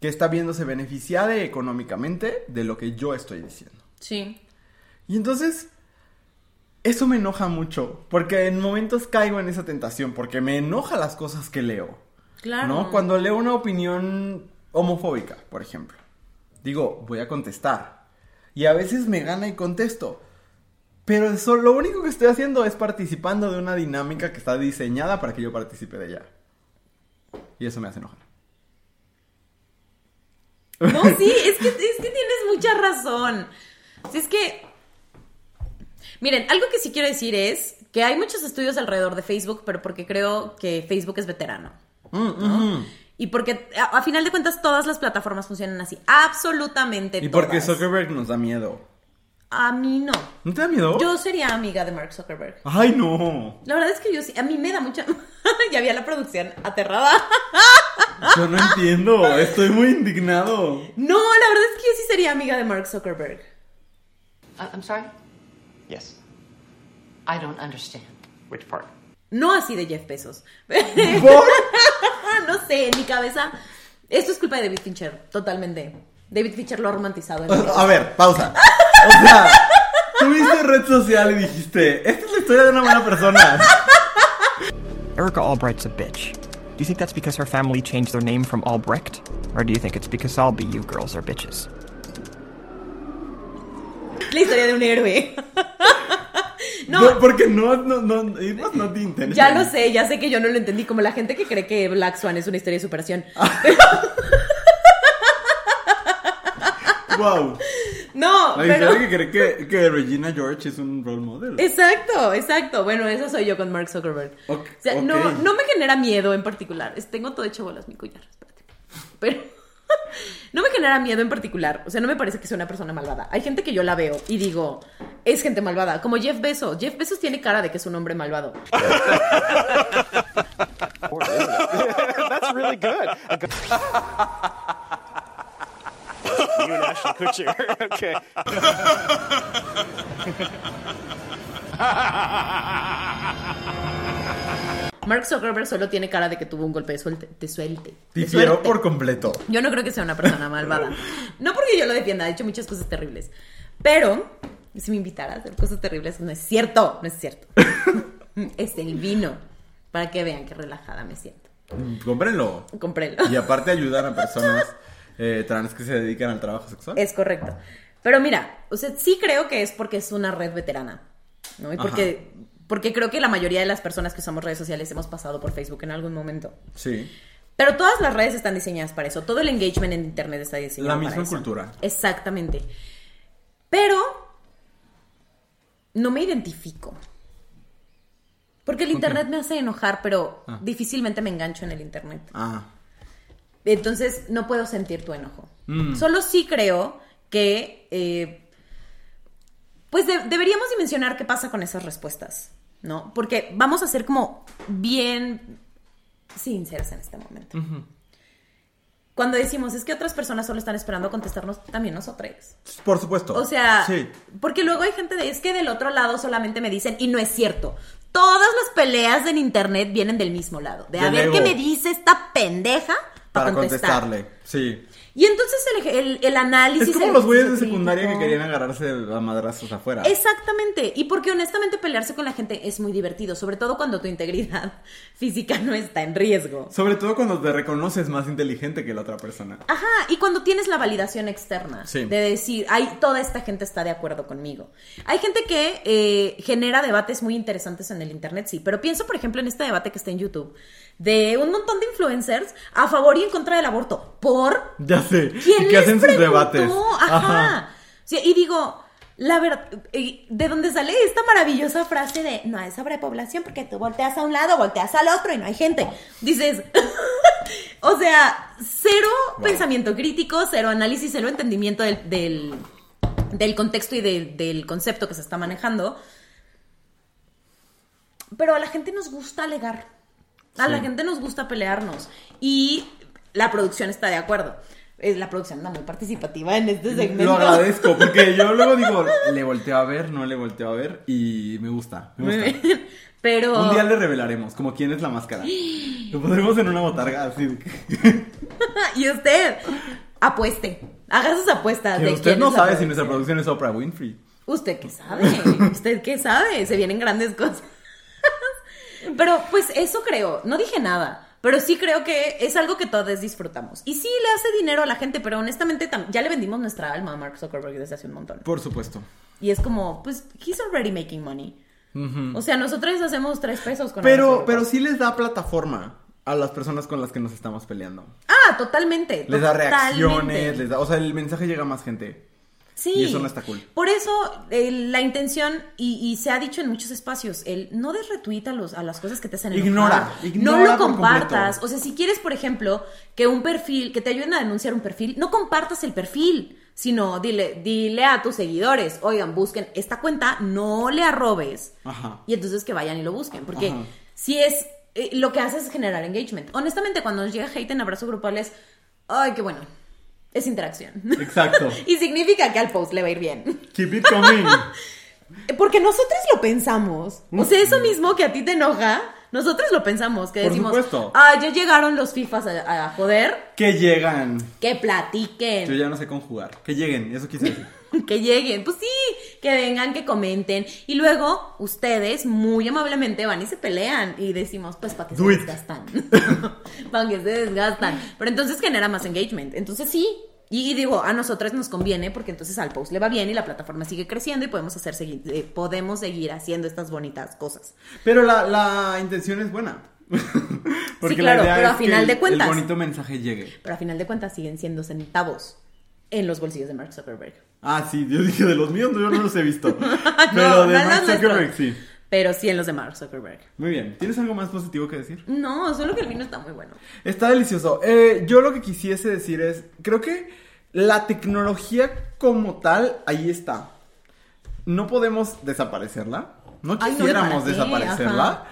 S2: que está viéndose beneficiada económicamente de lo que yo estoy diciendo.
S1: Sí.
S2: Y entonces, eso me enoja mucho, porque en momentos caigo en esa tentación, porque me enoja las cosas que leo.
S1: Claro.
S2: ¿No? Cuando leo una opinión homofóbica, por ejemplo, digo, voy a contestar. Y a veces me gana y contesto. Pero eso, lo único que estoy haciendo es participando de una dinámica que está diseñada para que yo participe de ella. Y eso me hace enojar.
S1: No, sí, es que, es que tienes mucha razón. Sí, es que. Miren, algo que sí quiero decir es que hay muchos estudios alrededor de Facebook, pero porque creo que Facebook es veterano.
S2: Mm.
S1: Y porque a, a final de cuentas todas las plataformas funcionan así. Absolutamente
S2: Y porque. Zuckerberg nos da miedo.
S1: A mí no.
S2: ¿No te da miedo?
S1: Yo sería amiga de Mark Zuckerberg.
S2: Ay, no.
S1: La verdad es que yo sí. A mí me da mucha. ya había la producción aterrada.
S2: Yo no entiendo. Estoy muy indignado.
S1: no, la verdad es que yo sí sería amiga de Mark Zuckerberg.
S4: I- I'm sorry?
S5: Yes.
S4: I don't understand.
S5: Which part?
S1: No así de Jeff Bezos.
S2: ¿Por?
S1: no sé, en mi cabeza. Esto es culpa de David Fincher, totalmente. David Fincher lo ha romantizado. en
S2: A ver, pausa. O sea, tuviste red social y dijiste, esta es la historia de una buena persona.
S6: Erica Albright's a bitch. Do you think that's because her family changed their name from Albrecht? Or do you think it's because all BU girls are bitches?
S1: La historia de un héroe.
S2: No,
S1: no,
S2: porque no, no, no, it was not the
S1: ya lo sé, ya sé que yo no lo entendí. Como la gente que cree que Black Swan es una historia de superación.
S2: Wow.
S1: No,
S2: La
S1: pero.
S2: historia que cree que, que Regina George es un role model.
S1: Exacto, exacto. Bueno, eso soy yo con Mark Zuckerberg.
S2: Ok,
S1: o sea, no, no me genera miedo en particular. Tengo todo hecho bolas, mi collar, espérate. Pero no me genera miedo en particular. O sea, no me parece que sea una persona malvada. Hay gente que yo la veo y digo, es gente malvada. Como Jeff Bezos. Jeff Bezos tiene cara de que es un hombre malvado.
S5: That's really good. You and okay.
S1: Mark Zuckerberg solo tiene cara de que tuvo un golpe de suelte. De suelte.
S2: Difiero por completo.
S1: Yo no creo que sea una persona malvada. No porque yo lo defienda, ha hecho muchas cosas terribles. Pero, si me invitara a hacer cosas terribles, no es cierto, no es cierto. es el vino. Para que vean qué relajada me siento.
S2: Mm, Cómprenlo.
S1: Cómprenlo.
S2: Y aparte ayudan a personas eh, trans que se dedican al trabajo sexual.
S1: Es correcto. Pero mira, o sea, sí creo que es porque es una red veterana. ¿no? Y porque, porque creo que la mayoría de las personas que usamos redes sociales hemos pasado por Facebook en algún momento.
S2: Sí.
S1: Pero todas las redes están diseñadas para eso. Todo el engagement en internet está diseñado
S2: La
S1: para
S2: misma
S1: eso.
S2: cultura.
S1: Exactamente. Pero no me identifico. Porque el internet me hace enojar, pero
S2: Ah.
S1: difícilmente me engancho en el internet.
S2: Ah.
S1: Entonces no puedo sentir tu enojo.
S2: Mm.
S1: Solo sí creo que eh, pues de- deberíamos dimensionar qué pasa con esas respuestas, ¿no? Porque vamos a ser como bien sinceras en este momento. Cuando decimos es que otras personas solo están esperando contestarnos, también nosotros.
S2: Por supuesto.
S1: O sea,
S2: Sí.
S1: porque luego hay gente de, es que del otro lado solamente me dicen, y no es cierto. Todas las peleas en internet vienen del mismo lado. De a ver
S2: ego.
S1: qué me dice esta pendeja para,
S2: Para
S1: contestar.
S2: contestarle. Sí.
S1: Y entonces el, el- el análisis.
S2: Es como los güeyes de secundaria que querían agarrarse a madrazos afuera.
S1: Exactamente. Y porque honestamente pelearse con la gente es muy divertido, sobre todo cuando tu integridad física no está en riesgo.
S2: Sobre todo cuando te reconoces más inteligente que la otra persona.
S1: Ajá, y cuando tienes la validación externa
S2: Sí.
S1: de decir, ay, toda esta gente está de acuerdo conmigo. Hay gente que eh, genera debates muy interesantes en el internet, sí, pero pienso, por ejemplo, en este debate que está en YouTube de un montón de influencers a favor y en contra del aborto. ¿Por?
S2: Ya sé.
S1: ¿Quién les
S2: hacen sus debates.
S1: Ajá. Sí, y digo, la verdad, de dónde sale esta maravillosa frase de no hay sobrepoblación porque tú volteas a un lado, volteas al otro y no hay gente. Dices, o sea, cero pensamiento crítico, cero análisis, cero entendimiento del, del, del contexto y del- del concepto que se está manejando. Pero a la gente nos gusta alegar. A la gente nos gusta pelearnos. Y la producción está de acuerdo. La producción anda muy participativa en este segmento.
S2: Lo agradezco, porque yo luego digo, le volteo a ver, no le volteo a ver, y me gusta, me gusta.
S1: Pero.
S2: Un día le revelaremos, como quién es la máscara. Lo pondremos en una botarga así.
S1: y usted, apueste. Haga sus apuestas.
S2: Que
S1: de
S2: usted
S1: quién
S2: no sabe si nuestra
S1: producción
S2: es Oprah Winfrey.
S1: ¿Usted qué sabe? ¿Usted qué sabe? Se vienen grandes cosas. Pero pues eso creo, no dije nada, pero sí creo que es algo que todos disfrutamos. Y sí le hace dinero a la gente, pero honestamente tam- ya le vendimos nuestra alma a Mark Zuckerberg desde hace un montón.
S2: Por supuesto.
S1: Y es como, pues, he's already making money. O sea, nosotros hacemos tres pesos con
S2: Pero, pero sí les da plataforma a las personas con las que nos estamos peleando.
S1: Ah, totalmente.
S2: Les da reacciones, les da, o sea, el mensaje llega a más gente.
S1: Sí.
S2: Y eso no está cool.
S1: Por eso eh, la intención, y, y se ha dicho en muchos espacios, el no des retweet a, los, a las cosas que te hacen enojar.
S2: Ignora,
S1: No
S2: ignora
S1: lo
S2: por
S1: compartas. O sea, si quieres, por ejemplo, que un perfil, que te ayuden a denunciar un perfil, no compartas el perfil, sino dile, dile a tus seguidores, oigan, busquen esta cuenta, no le arrobes.
S2: Ajá.
S1: Y entonces que vayan y lo busquen. Porque
S2: Ajá.
S1: si es, eh, lo que hace es generar engagement. Honestamente, cuando nos llega hate en abrazo grupal es, ay, qué bueno. Es interacción.
S2: Exacto.
S1: y significa que al post le va a ir bien.
S2: Keep it coming.
S1: Porque nosotros lo pensamos. O sea, eso mismo que a ti te enoja, nosotros lo pensamos. Que
S2: Por
S1: decimos,
S2: supuesto.
S1: ah, ya llegaron los FIFAs a, a joder.
S2: que llegan.
S1: Que
S2: Yo
S1: platiquen.
S2: ya no sé conjugar. Que lleguen, eso quise decir.
S1: Que lleguen. Pues sí, que vengan, que comenten. Y luego, ustedes muy amablemente van y se pelean. Y decimos, pues, ¿para qué se desgastan? ¿Para qué se desgastan? Pero entonces genera más engagement. Entonces sí. Y, y digo, a nosotros nos conviene porque entonces al post le va bien y la plataforma sigue creciendo y podemos hacer segui- eh, podemos seguir haciendo estas bonitas cosas.
S2: Pero la, la intención es buena. Porque
S1: claro,
S2: la idea
S1: pero a
S2: es que
S1: final de cuentas-
S2: El bonito mensaje llegue.
S1: Pero a final de cuentas siguen siendo centavos en los bolsillos de Mark Zuckerberg.
S2: Ah, sí, yo dije de los míos, no, yo no los he visto. Pero
S1: No,
S2: de
S1: no
S2: Mark Zuckerberg
S1: nuestros.
S2: sí.
S1: Pero sí en los de Mark Zuckerberg.
S2: Muy bien. ¿Tienes algo más positivo que decir?
S1: No, solo que el vino está muy bueno.
S2: Está delicioso. Eh, yo lo que quisiese decir es, creo que la tecnología como tal, ahí está. No podemos desaparecerla. No
S1: Ay, no,
S2: quisiéramos desaparecerla.
S1: Ajá.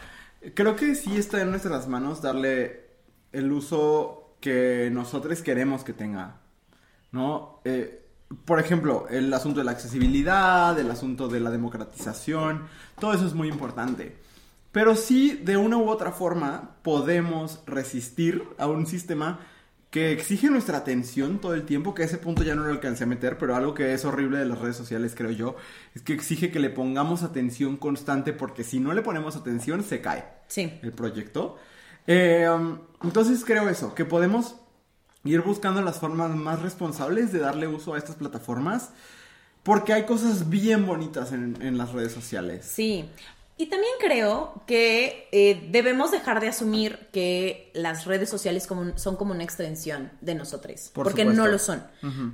S2: Creo que sí está en nuestras manos darle el uso que nosotros queremos que tenga. ¿No? Eh, por ejemplo, el asunto de la accesibilidad, el asunto de la democratización, todo eso es muy importante. Pero sí, de una u otra forma, podemos resistir a un sistema que exige nuestra atención todo el tiempo, que a ese punto ya no lo alcancé a meter, pero algo que es horrible de las redes sociales, creo yo, es que exige que le pongamos atención constante, porque si no le ponemos atención, se cae
S1: Sí.
S2: el proyecto. Eh, um, entonces creo eso, que podemos ir buscando las formas más responsables de darle uso a estas plataformas, porque hay cosas bien bonitas en, en las redes sociales.
S1: Sí. Y también creo que eh, debemos dejar de asumir que las redes sociales como- son como una extensión de nosotros.
S2: Por
S1: porque
S2: supuesto.
S1: no lo son.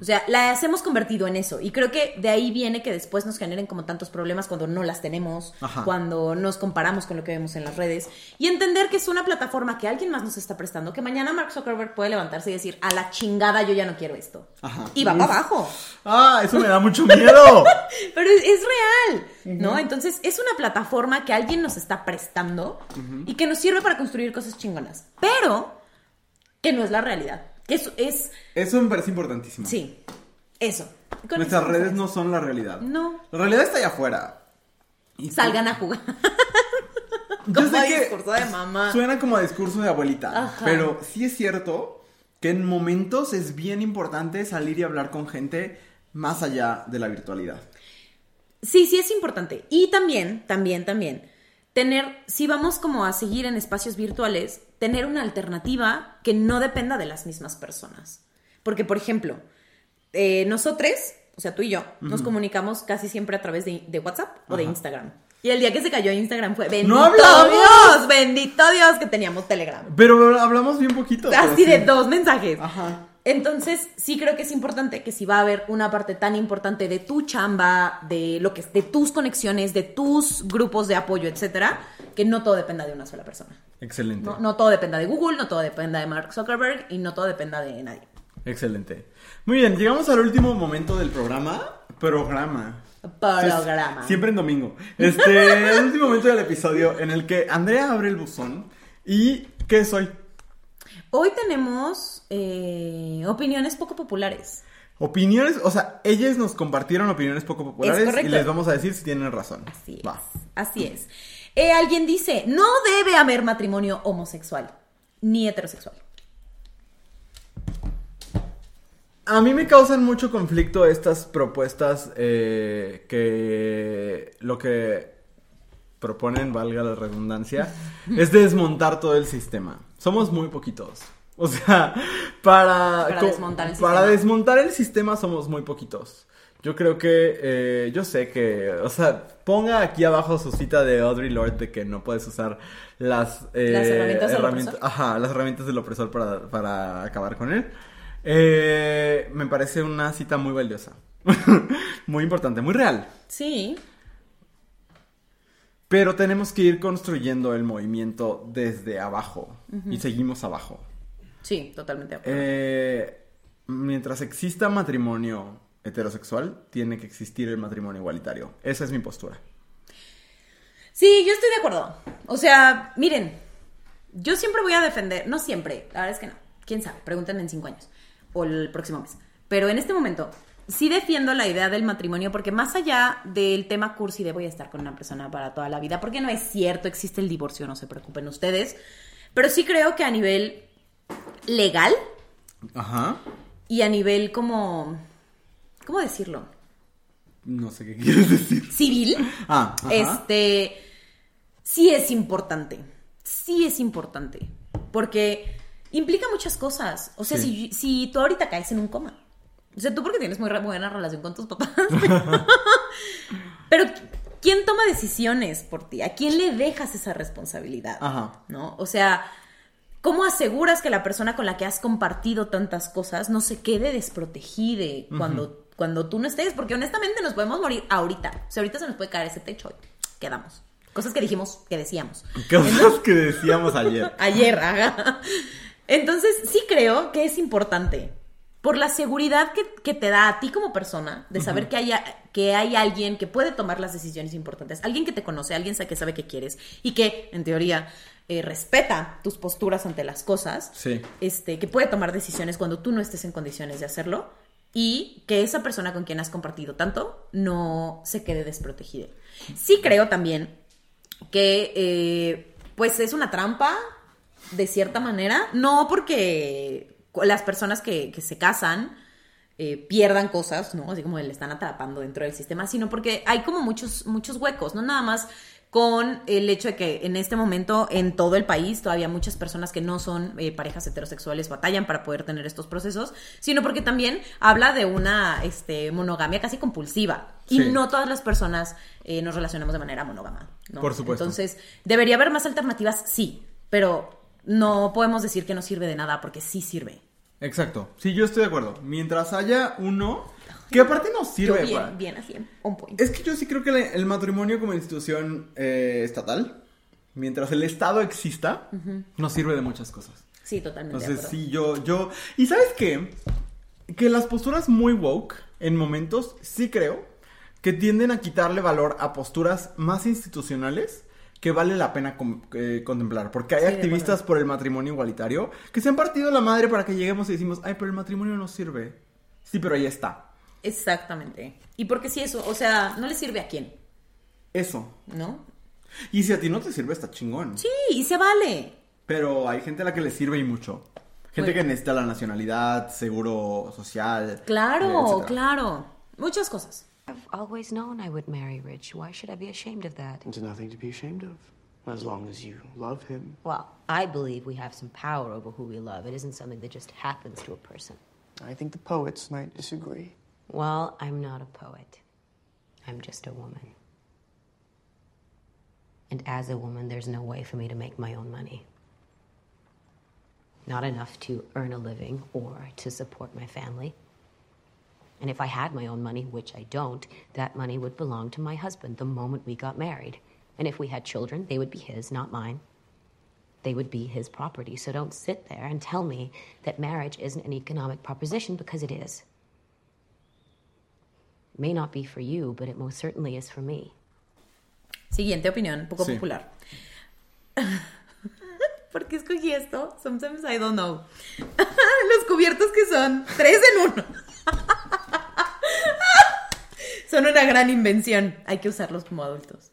S1: O sea, las hemos convertido en eso. Y creo que de ahí viene que después nos generen como tantos problemas cuando no las tenemos,
S2: Ajá.
S1: cuando nos comparamos con lo que vemos en las redes. Y entender que es una plataforma que alguien más nos está prestando, que mañana Mark Zuckerberg puede levantarse y decir, a la chingada yo ya no quiero esto.
S2: Ajá.
S1: Y va
S2: Uf.
S1: para abajo.
S2: Ah, eso me da mucho miedo.
S1: Pero es, es real, ¿no? Entonces es una plataforma que alguien nos está prestando y que nos sirve para construir cosas chingonas. Pero que no es la realidad. Que es, es
S2: Eso me parece importantísimo.
S1: sí, eso. Con
S2: Nuestras
S1: eso-
S2: redes no son la realidad.
S1: No.
S2: La realidad está allá afuera. Y
S1: Salgan a jugar.
S2: Yo
S1: Como
S2: sé que
S1: discurso de mamá.
S2: Suena como a discurso de abuelita.
S1: Ajá.
S2: Pero sí es cierto que en momentos es bien importante salir y hablar con gente más allá de la virtualidad.
S1: Sí, sí es importante. Y también, también, también, tener, si vamos como a seguir en espacios virtuales, tener una alternativa que no dependa de las mismas personas. Porque, por ejemplo, eh, nosotros, o sea, tú y yo, nos comunicamos casi siempre a través de, de WhatsApp o de. Instagram. Y el día que se cayó Instagram fue, bendito
S2: ¡No hablamos!
S1: Dios, bendito Dios que teníamos Telegram.
S2: Pero hablamos bien poquito.
S1: Así
S2: sí.
S1: de dos mensajes.
S2: Ajá.
S1: Entonces, sí creo que es importante que si va a haber una parte tan importante de tu chamba, de lo que de tus conexiones, de tus grupos de apoyo, etcétera, que no todo dependa de una sola persona.
S2: Excelente.
S1: No, no todo dependa de Google, no todo dependa de Mark Zuckerberg y no todo dependa de nadie.
S2: Excelente. Muy bien, llegamos al último momento del programa. Programa.
S1: Programa.
S2: Siempre en domingo. Este, el último momento del episodio en el que Andrea abre el buzón. ¿Y qué soy?
S1: Hoy tenemos eh, opiniones poco populares.
S2: Opiniones, o sea, ellas nos compartieron opiniones poco populares y les vamos a decir si tienen razón.
S1: Así es.
S2: Va.
S1: Así es. Eh, alguien dice, no debe haber matrimonio homosexual ni heterosexual.
S2: A mí me causan mucho conflicto estas propuestas eh, que lo que proponen, valga la redundancia, es desmontar todo el sistema. Somos muy poquitos. O sea, para,
S1: Para desmontar el
S2: para
S1: sistema.
S2: desmontar el sistema somos muy poquitos. Yo creo que, eh, yo sé que, o sea, ponga aquí abajo su cita de Audrey Lorde de que no puedes usar las, eh,
S1: Las herramientas del.
S2: Ajá, las herramientas del opresor para, para acabar con él. Eh, me parece una cita muy valiosa. muy importante, muy real.
S1: Sí,
S2: Pero tenemos que ir construyendo el movimiento desde abajo. Y seguimos abajo.
S1: sí, totalmente. de acuerdo.
S2: Eh, mientras exista matrimonio heterosexual, tiene que existir el matrimonio igualitario. Esa es mi postura.
S1: Sí, yo estoy de acuerdo. O sea, miren, yo siempre voy a defender, no siempre, la verdad es que no. Quién sabe, pregunten en cinco años o el próximo mes. Pero en este momento sí defiendo la idea del matrimonio porque más allá del tema cursi de voy a estar con una persona para toda la vida, porque no es cierto, existe el divorcio, no se preocupen ustedes. Pero sí creo que a nivel legal
S2: Ajá.
S1: y a nivel como, ¿cómo decirlo?
S2: No sé qué quieres decir.
S1: Civil.
S2: Ah, ajá.
S1: Este, sí es importante, sí es importante, porque implica muchas cosas. O sea,
S2: Sí.
S1: si, si tú ahorita caes en un coma, o sea, tú porque tienes muy buena relación con tus papás, pero ¿quién toma decisiones por ti? ¿A quién le dejas esa responsabilidad?
S2: Ajá.
S1: ¿No? O sea, ¿cómo aseguras que la persona con la que has compartido tantas cosas no se quede desprotegida cuando, cuando tú no estés? Porque honestamente nos podemos morir ahorita. O sea, ahorita se nos puede caer ese techo y quedamos. Cosas que dijimos, que decíamos.
S2: Cosas que decíamos ayer.
S1: Ayer, ajá. Entonces, sí creo que es importante. Por la seguridad que, que te da a ti como persona, de saber que, haya, que hay alguien que puede tomar las decisiones importantes, alguien que te conoce, alguien que sabe qué quieres y que, en teoría, eh, respeta tus posturas ante las cosas,
S2: Sí.
S1: este, que puede tomar decisiones cuando tú no estés en condiciones de hacerlo y que esa persona con quien has compartido tanto no se quede desprotegida. Sí creo también que eh, pues es una trampa de cierta manera, no porque las personas que, que se casan eh, pierdan cosas, ¿no? Así como le están atrapando dentro del sistema, sino porque hay como muchos, muchos huecos, no nada más con el hecho de que en este momento en todo el país todavía muchas personas que no son eh, parejas heterosexuales batallan para poder tener estos procesos, sino porque también habla de una este, monogamia casi compulsiva. Y no todas las personas eh, nos relacionamos de manera monógama. ¿no?
S2: Por supuesto.
S1: Entonces, ¿debería haber más alternativas? Sí, pero no podemos decir que no sirve de nada porque sí sirve.
S2: Exacto. Sí, yo estoy de acuerdo. Mientras haya uno que aparte
S1: Yo
S2: sirve
S1: bien,
S2: para-
S1: bien así, on point.
S2: Es que yo sí creo que el matrimonio como institución eh, estatal, mientras el Estado exista, nos sirve de muchas cosas.
S1: Sí, totalmente.
S2: Entonces, sí, yo, yo... ¿Y sabes qué? Que las posturas muy woke, en momentos, sí creo, que tienden a quitarle valor a posturas más institucionales que vale la pena eh, contemplar. Porque hay
S1: Sí,
S2: activistas por el matrimonio igualitario que se han partido la madre para que lleguemos y decimos, ay, pero el matrimonio no sirve. Sí, pero ahí está.
S1: Exactamente. Y porque si eso, o sea, no le sirve a quién,
S2: Eso.
S1: ¿no?
S2: Y si a ti no te sirve, está chingón.
S1: Sí, y se vale.
S2: Pero hay gente a la que le sirve y mucho. Gente
S1: Bueno.
S2: que necesita la nacionalidad, seguro social.
S1: Claro,
S2: etcétera.
S1: claro. Muchas cosas.
S7: I've always known I would marry Rich. Why should I be ashamed of that?
S5: There's nothing to be ashamed of, as long as you love him.
S7: Well, I believe we have some power over who we love. It isn't something that just happens to a person.
S5: I think the poets might disagree.
S7: Well, I'm not a poet. I'm just a woman. And as a woman, there's no way for me to make my own money. Not enough to earn a living or to support my family. And if I had my own money, which I don't, that money would belong to my husband the moment we got married. And if we had children, they would be his, not mine. They would be his property. So don't sit there and tell me that marriage isn't an economic proposition because it is. It may not be for you, but it most certainly is for me.
S1: Siguiente opinión, poco
S2: Sí.
S1: popular. ¿Por qué escogí esto? Sometimes I don't know. Los cubiertos que son tres en uno. son una gran invención. Hay que usarlos como adultos.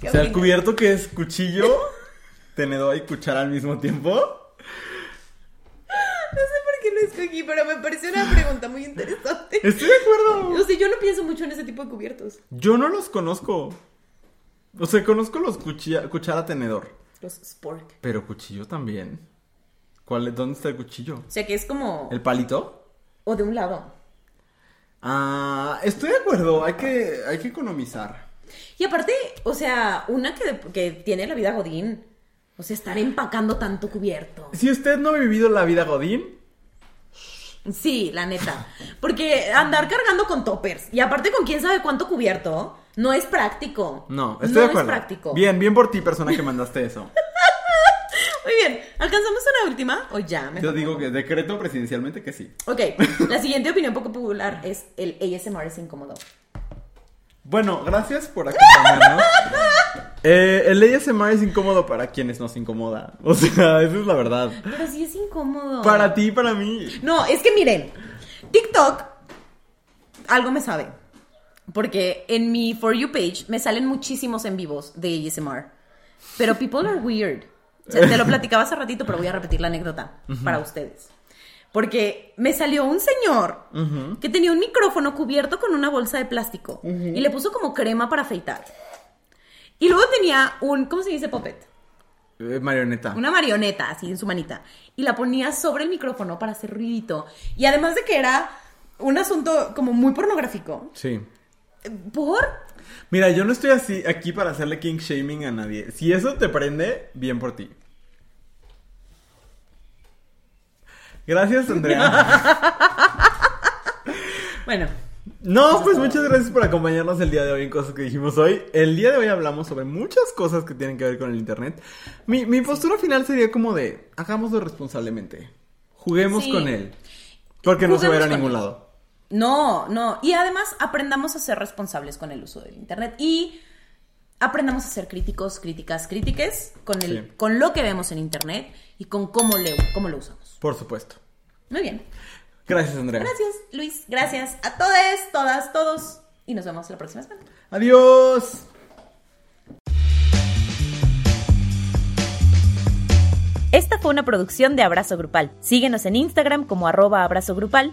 S1: ¿Qué
S2: O sea, el cubierto que es cuchillo, tenedor y cuchara al mismo tiempo.
S1: No sé por qué lo escogí, pero me pareció una pregunta muy interesante.
S2: Estoy de acuerdo.
S1: O sea, yo no pienso mucho en ese tipo de cubiertos.
S2: Yo no los conozco. O sea, conozco los cuchilla- cuchara tenedor.
S1: Los spork.
S2: Pero cuchillo también. ¿Cuál, ¿Dónde está el cuchillo?
S1: O sea, que es como...
S2: ¿El palito?
S1: O de un lado.
S2: Ah, estoy de acuerdo. Hay que, hay que economizar.
S1: Y aparte, o sea, una que, que tiene la vida godín. O sea, estar empacando tanto cubierto.
S2: Si usted no ha vivido la vida Godín,
S1: Sí, la neta. Porque andar cargando con toppers y aparte con quién sabe cuánto cubierto, no es práctico.
S2: no, estoy de acuerdo.
S1: es práctico.
S2: Bien, bien por ti, persona que mandaste eso.
S1: Muy bien. ¿Alcanzamos una última? O ya, mejor
S2: Yo digo que decreto presidencialmente que sí.
S1: Ok, la siguiente opinión poco popular es el ASMR es incómodo.
S2: Bueno, gracias por acompañarnos. Eh, el ASMR es incómodo para quienes nos incomoda. O sea, esa es la verdad.
S1: Pero sí es incómodo.
S2: Para ti para mí.
S1: No, es que miren, TikTok algo me sabe. Porque en mi For You page me salen muchísimos en vivos de ASMR. Pero people are weird. Sea, te lo platicaba hace ratito, pero voy a repetir la anécdota para ustedes. Porque me salió un señor que tenía un micrófono cubierto con una bolsa de plástico y le puso como crema para afeitar. Y luego tenía un, ¿cómo se dice puppet?
S2: Eh, marioneta.
S1: Una marioneta así en su manita. Y la ponía sobre el micrófono para hacer ruidito. Y además de que era un asunto como muy pornográfico.
S2: Sí.
S1: ¿Por?
S2: Mira, yo no estoy así aquí para hacerle king shaming a nadie. Si eso te prende, bien por ti. Gracias, Andrea.
S1: Bueno,
S2: No, pues muchas gracias por acompañarnos el día de hoy en cosas que dijimos hoy. El día de hoy hablamos sobre muchas cosas que tienen que ver con el internet. Mi, mi postura final sería como de, hagámoslo responsablemente. Juguemos
S1: Sí.
S2: con él. Porque no se va a ir a ningún
S1: él.
S2: lado.
S1: No, no. Y además aprendamos a ser responsables con el uso del Internet y aprendamos a ser críticos, críticas, crítiques con, con lo que vemos en Internet y con cómo, cómo lo usamos.
S2: Por supuesto.
S1: Muy bien.
S2: Gracias, Andrea.
S1: Gracias, Luis. Gracias a todos, todas, todos. Y nos vemos la próxima semana.
S2: Adiós.
S1: Esta fue una producción de Abrazo Grupal. Síguenos en Instagram como arroba abrazo grupal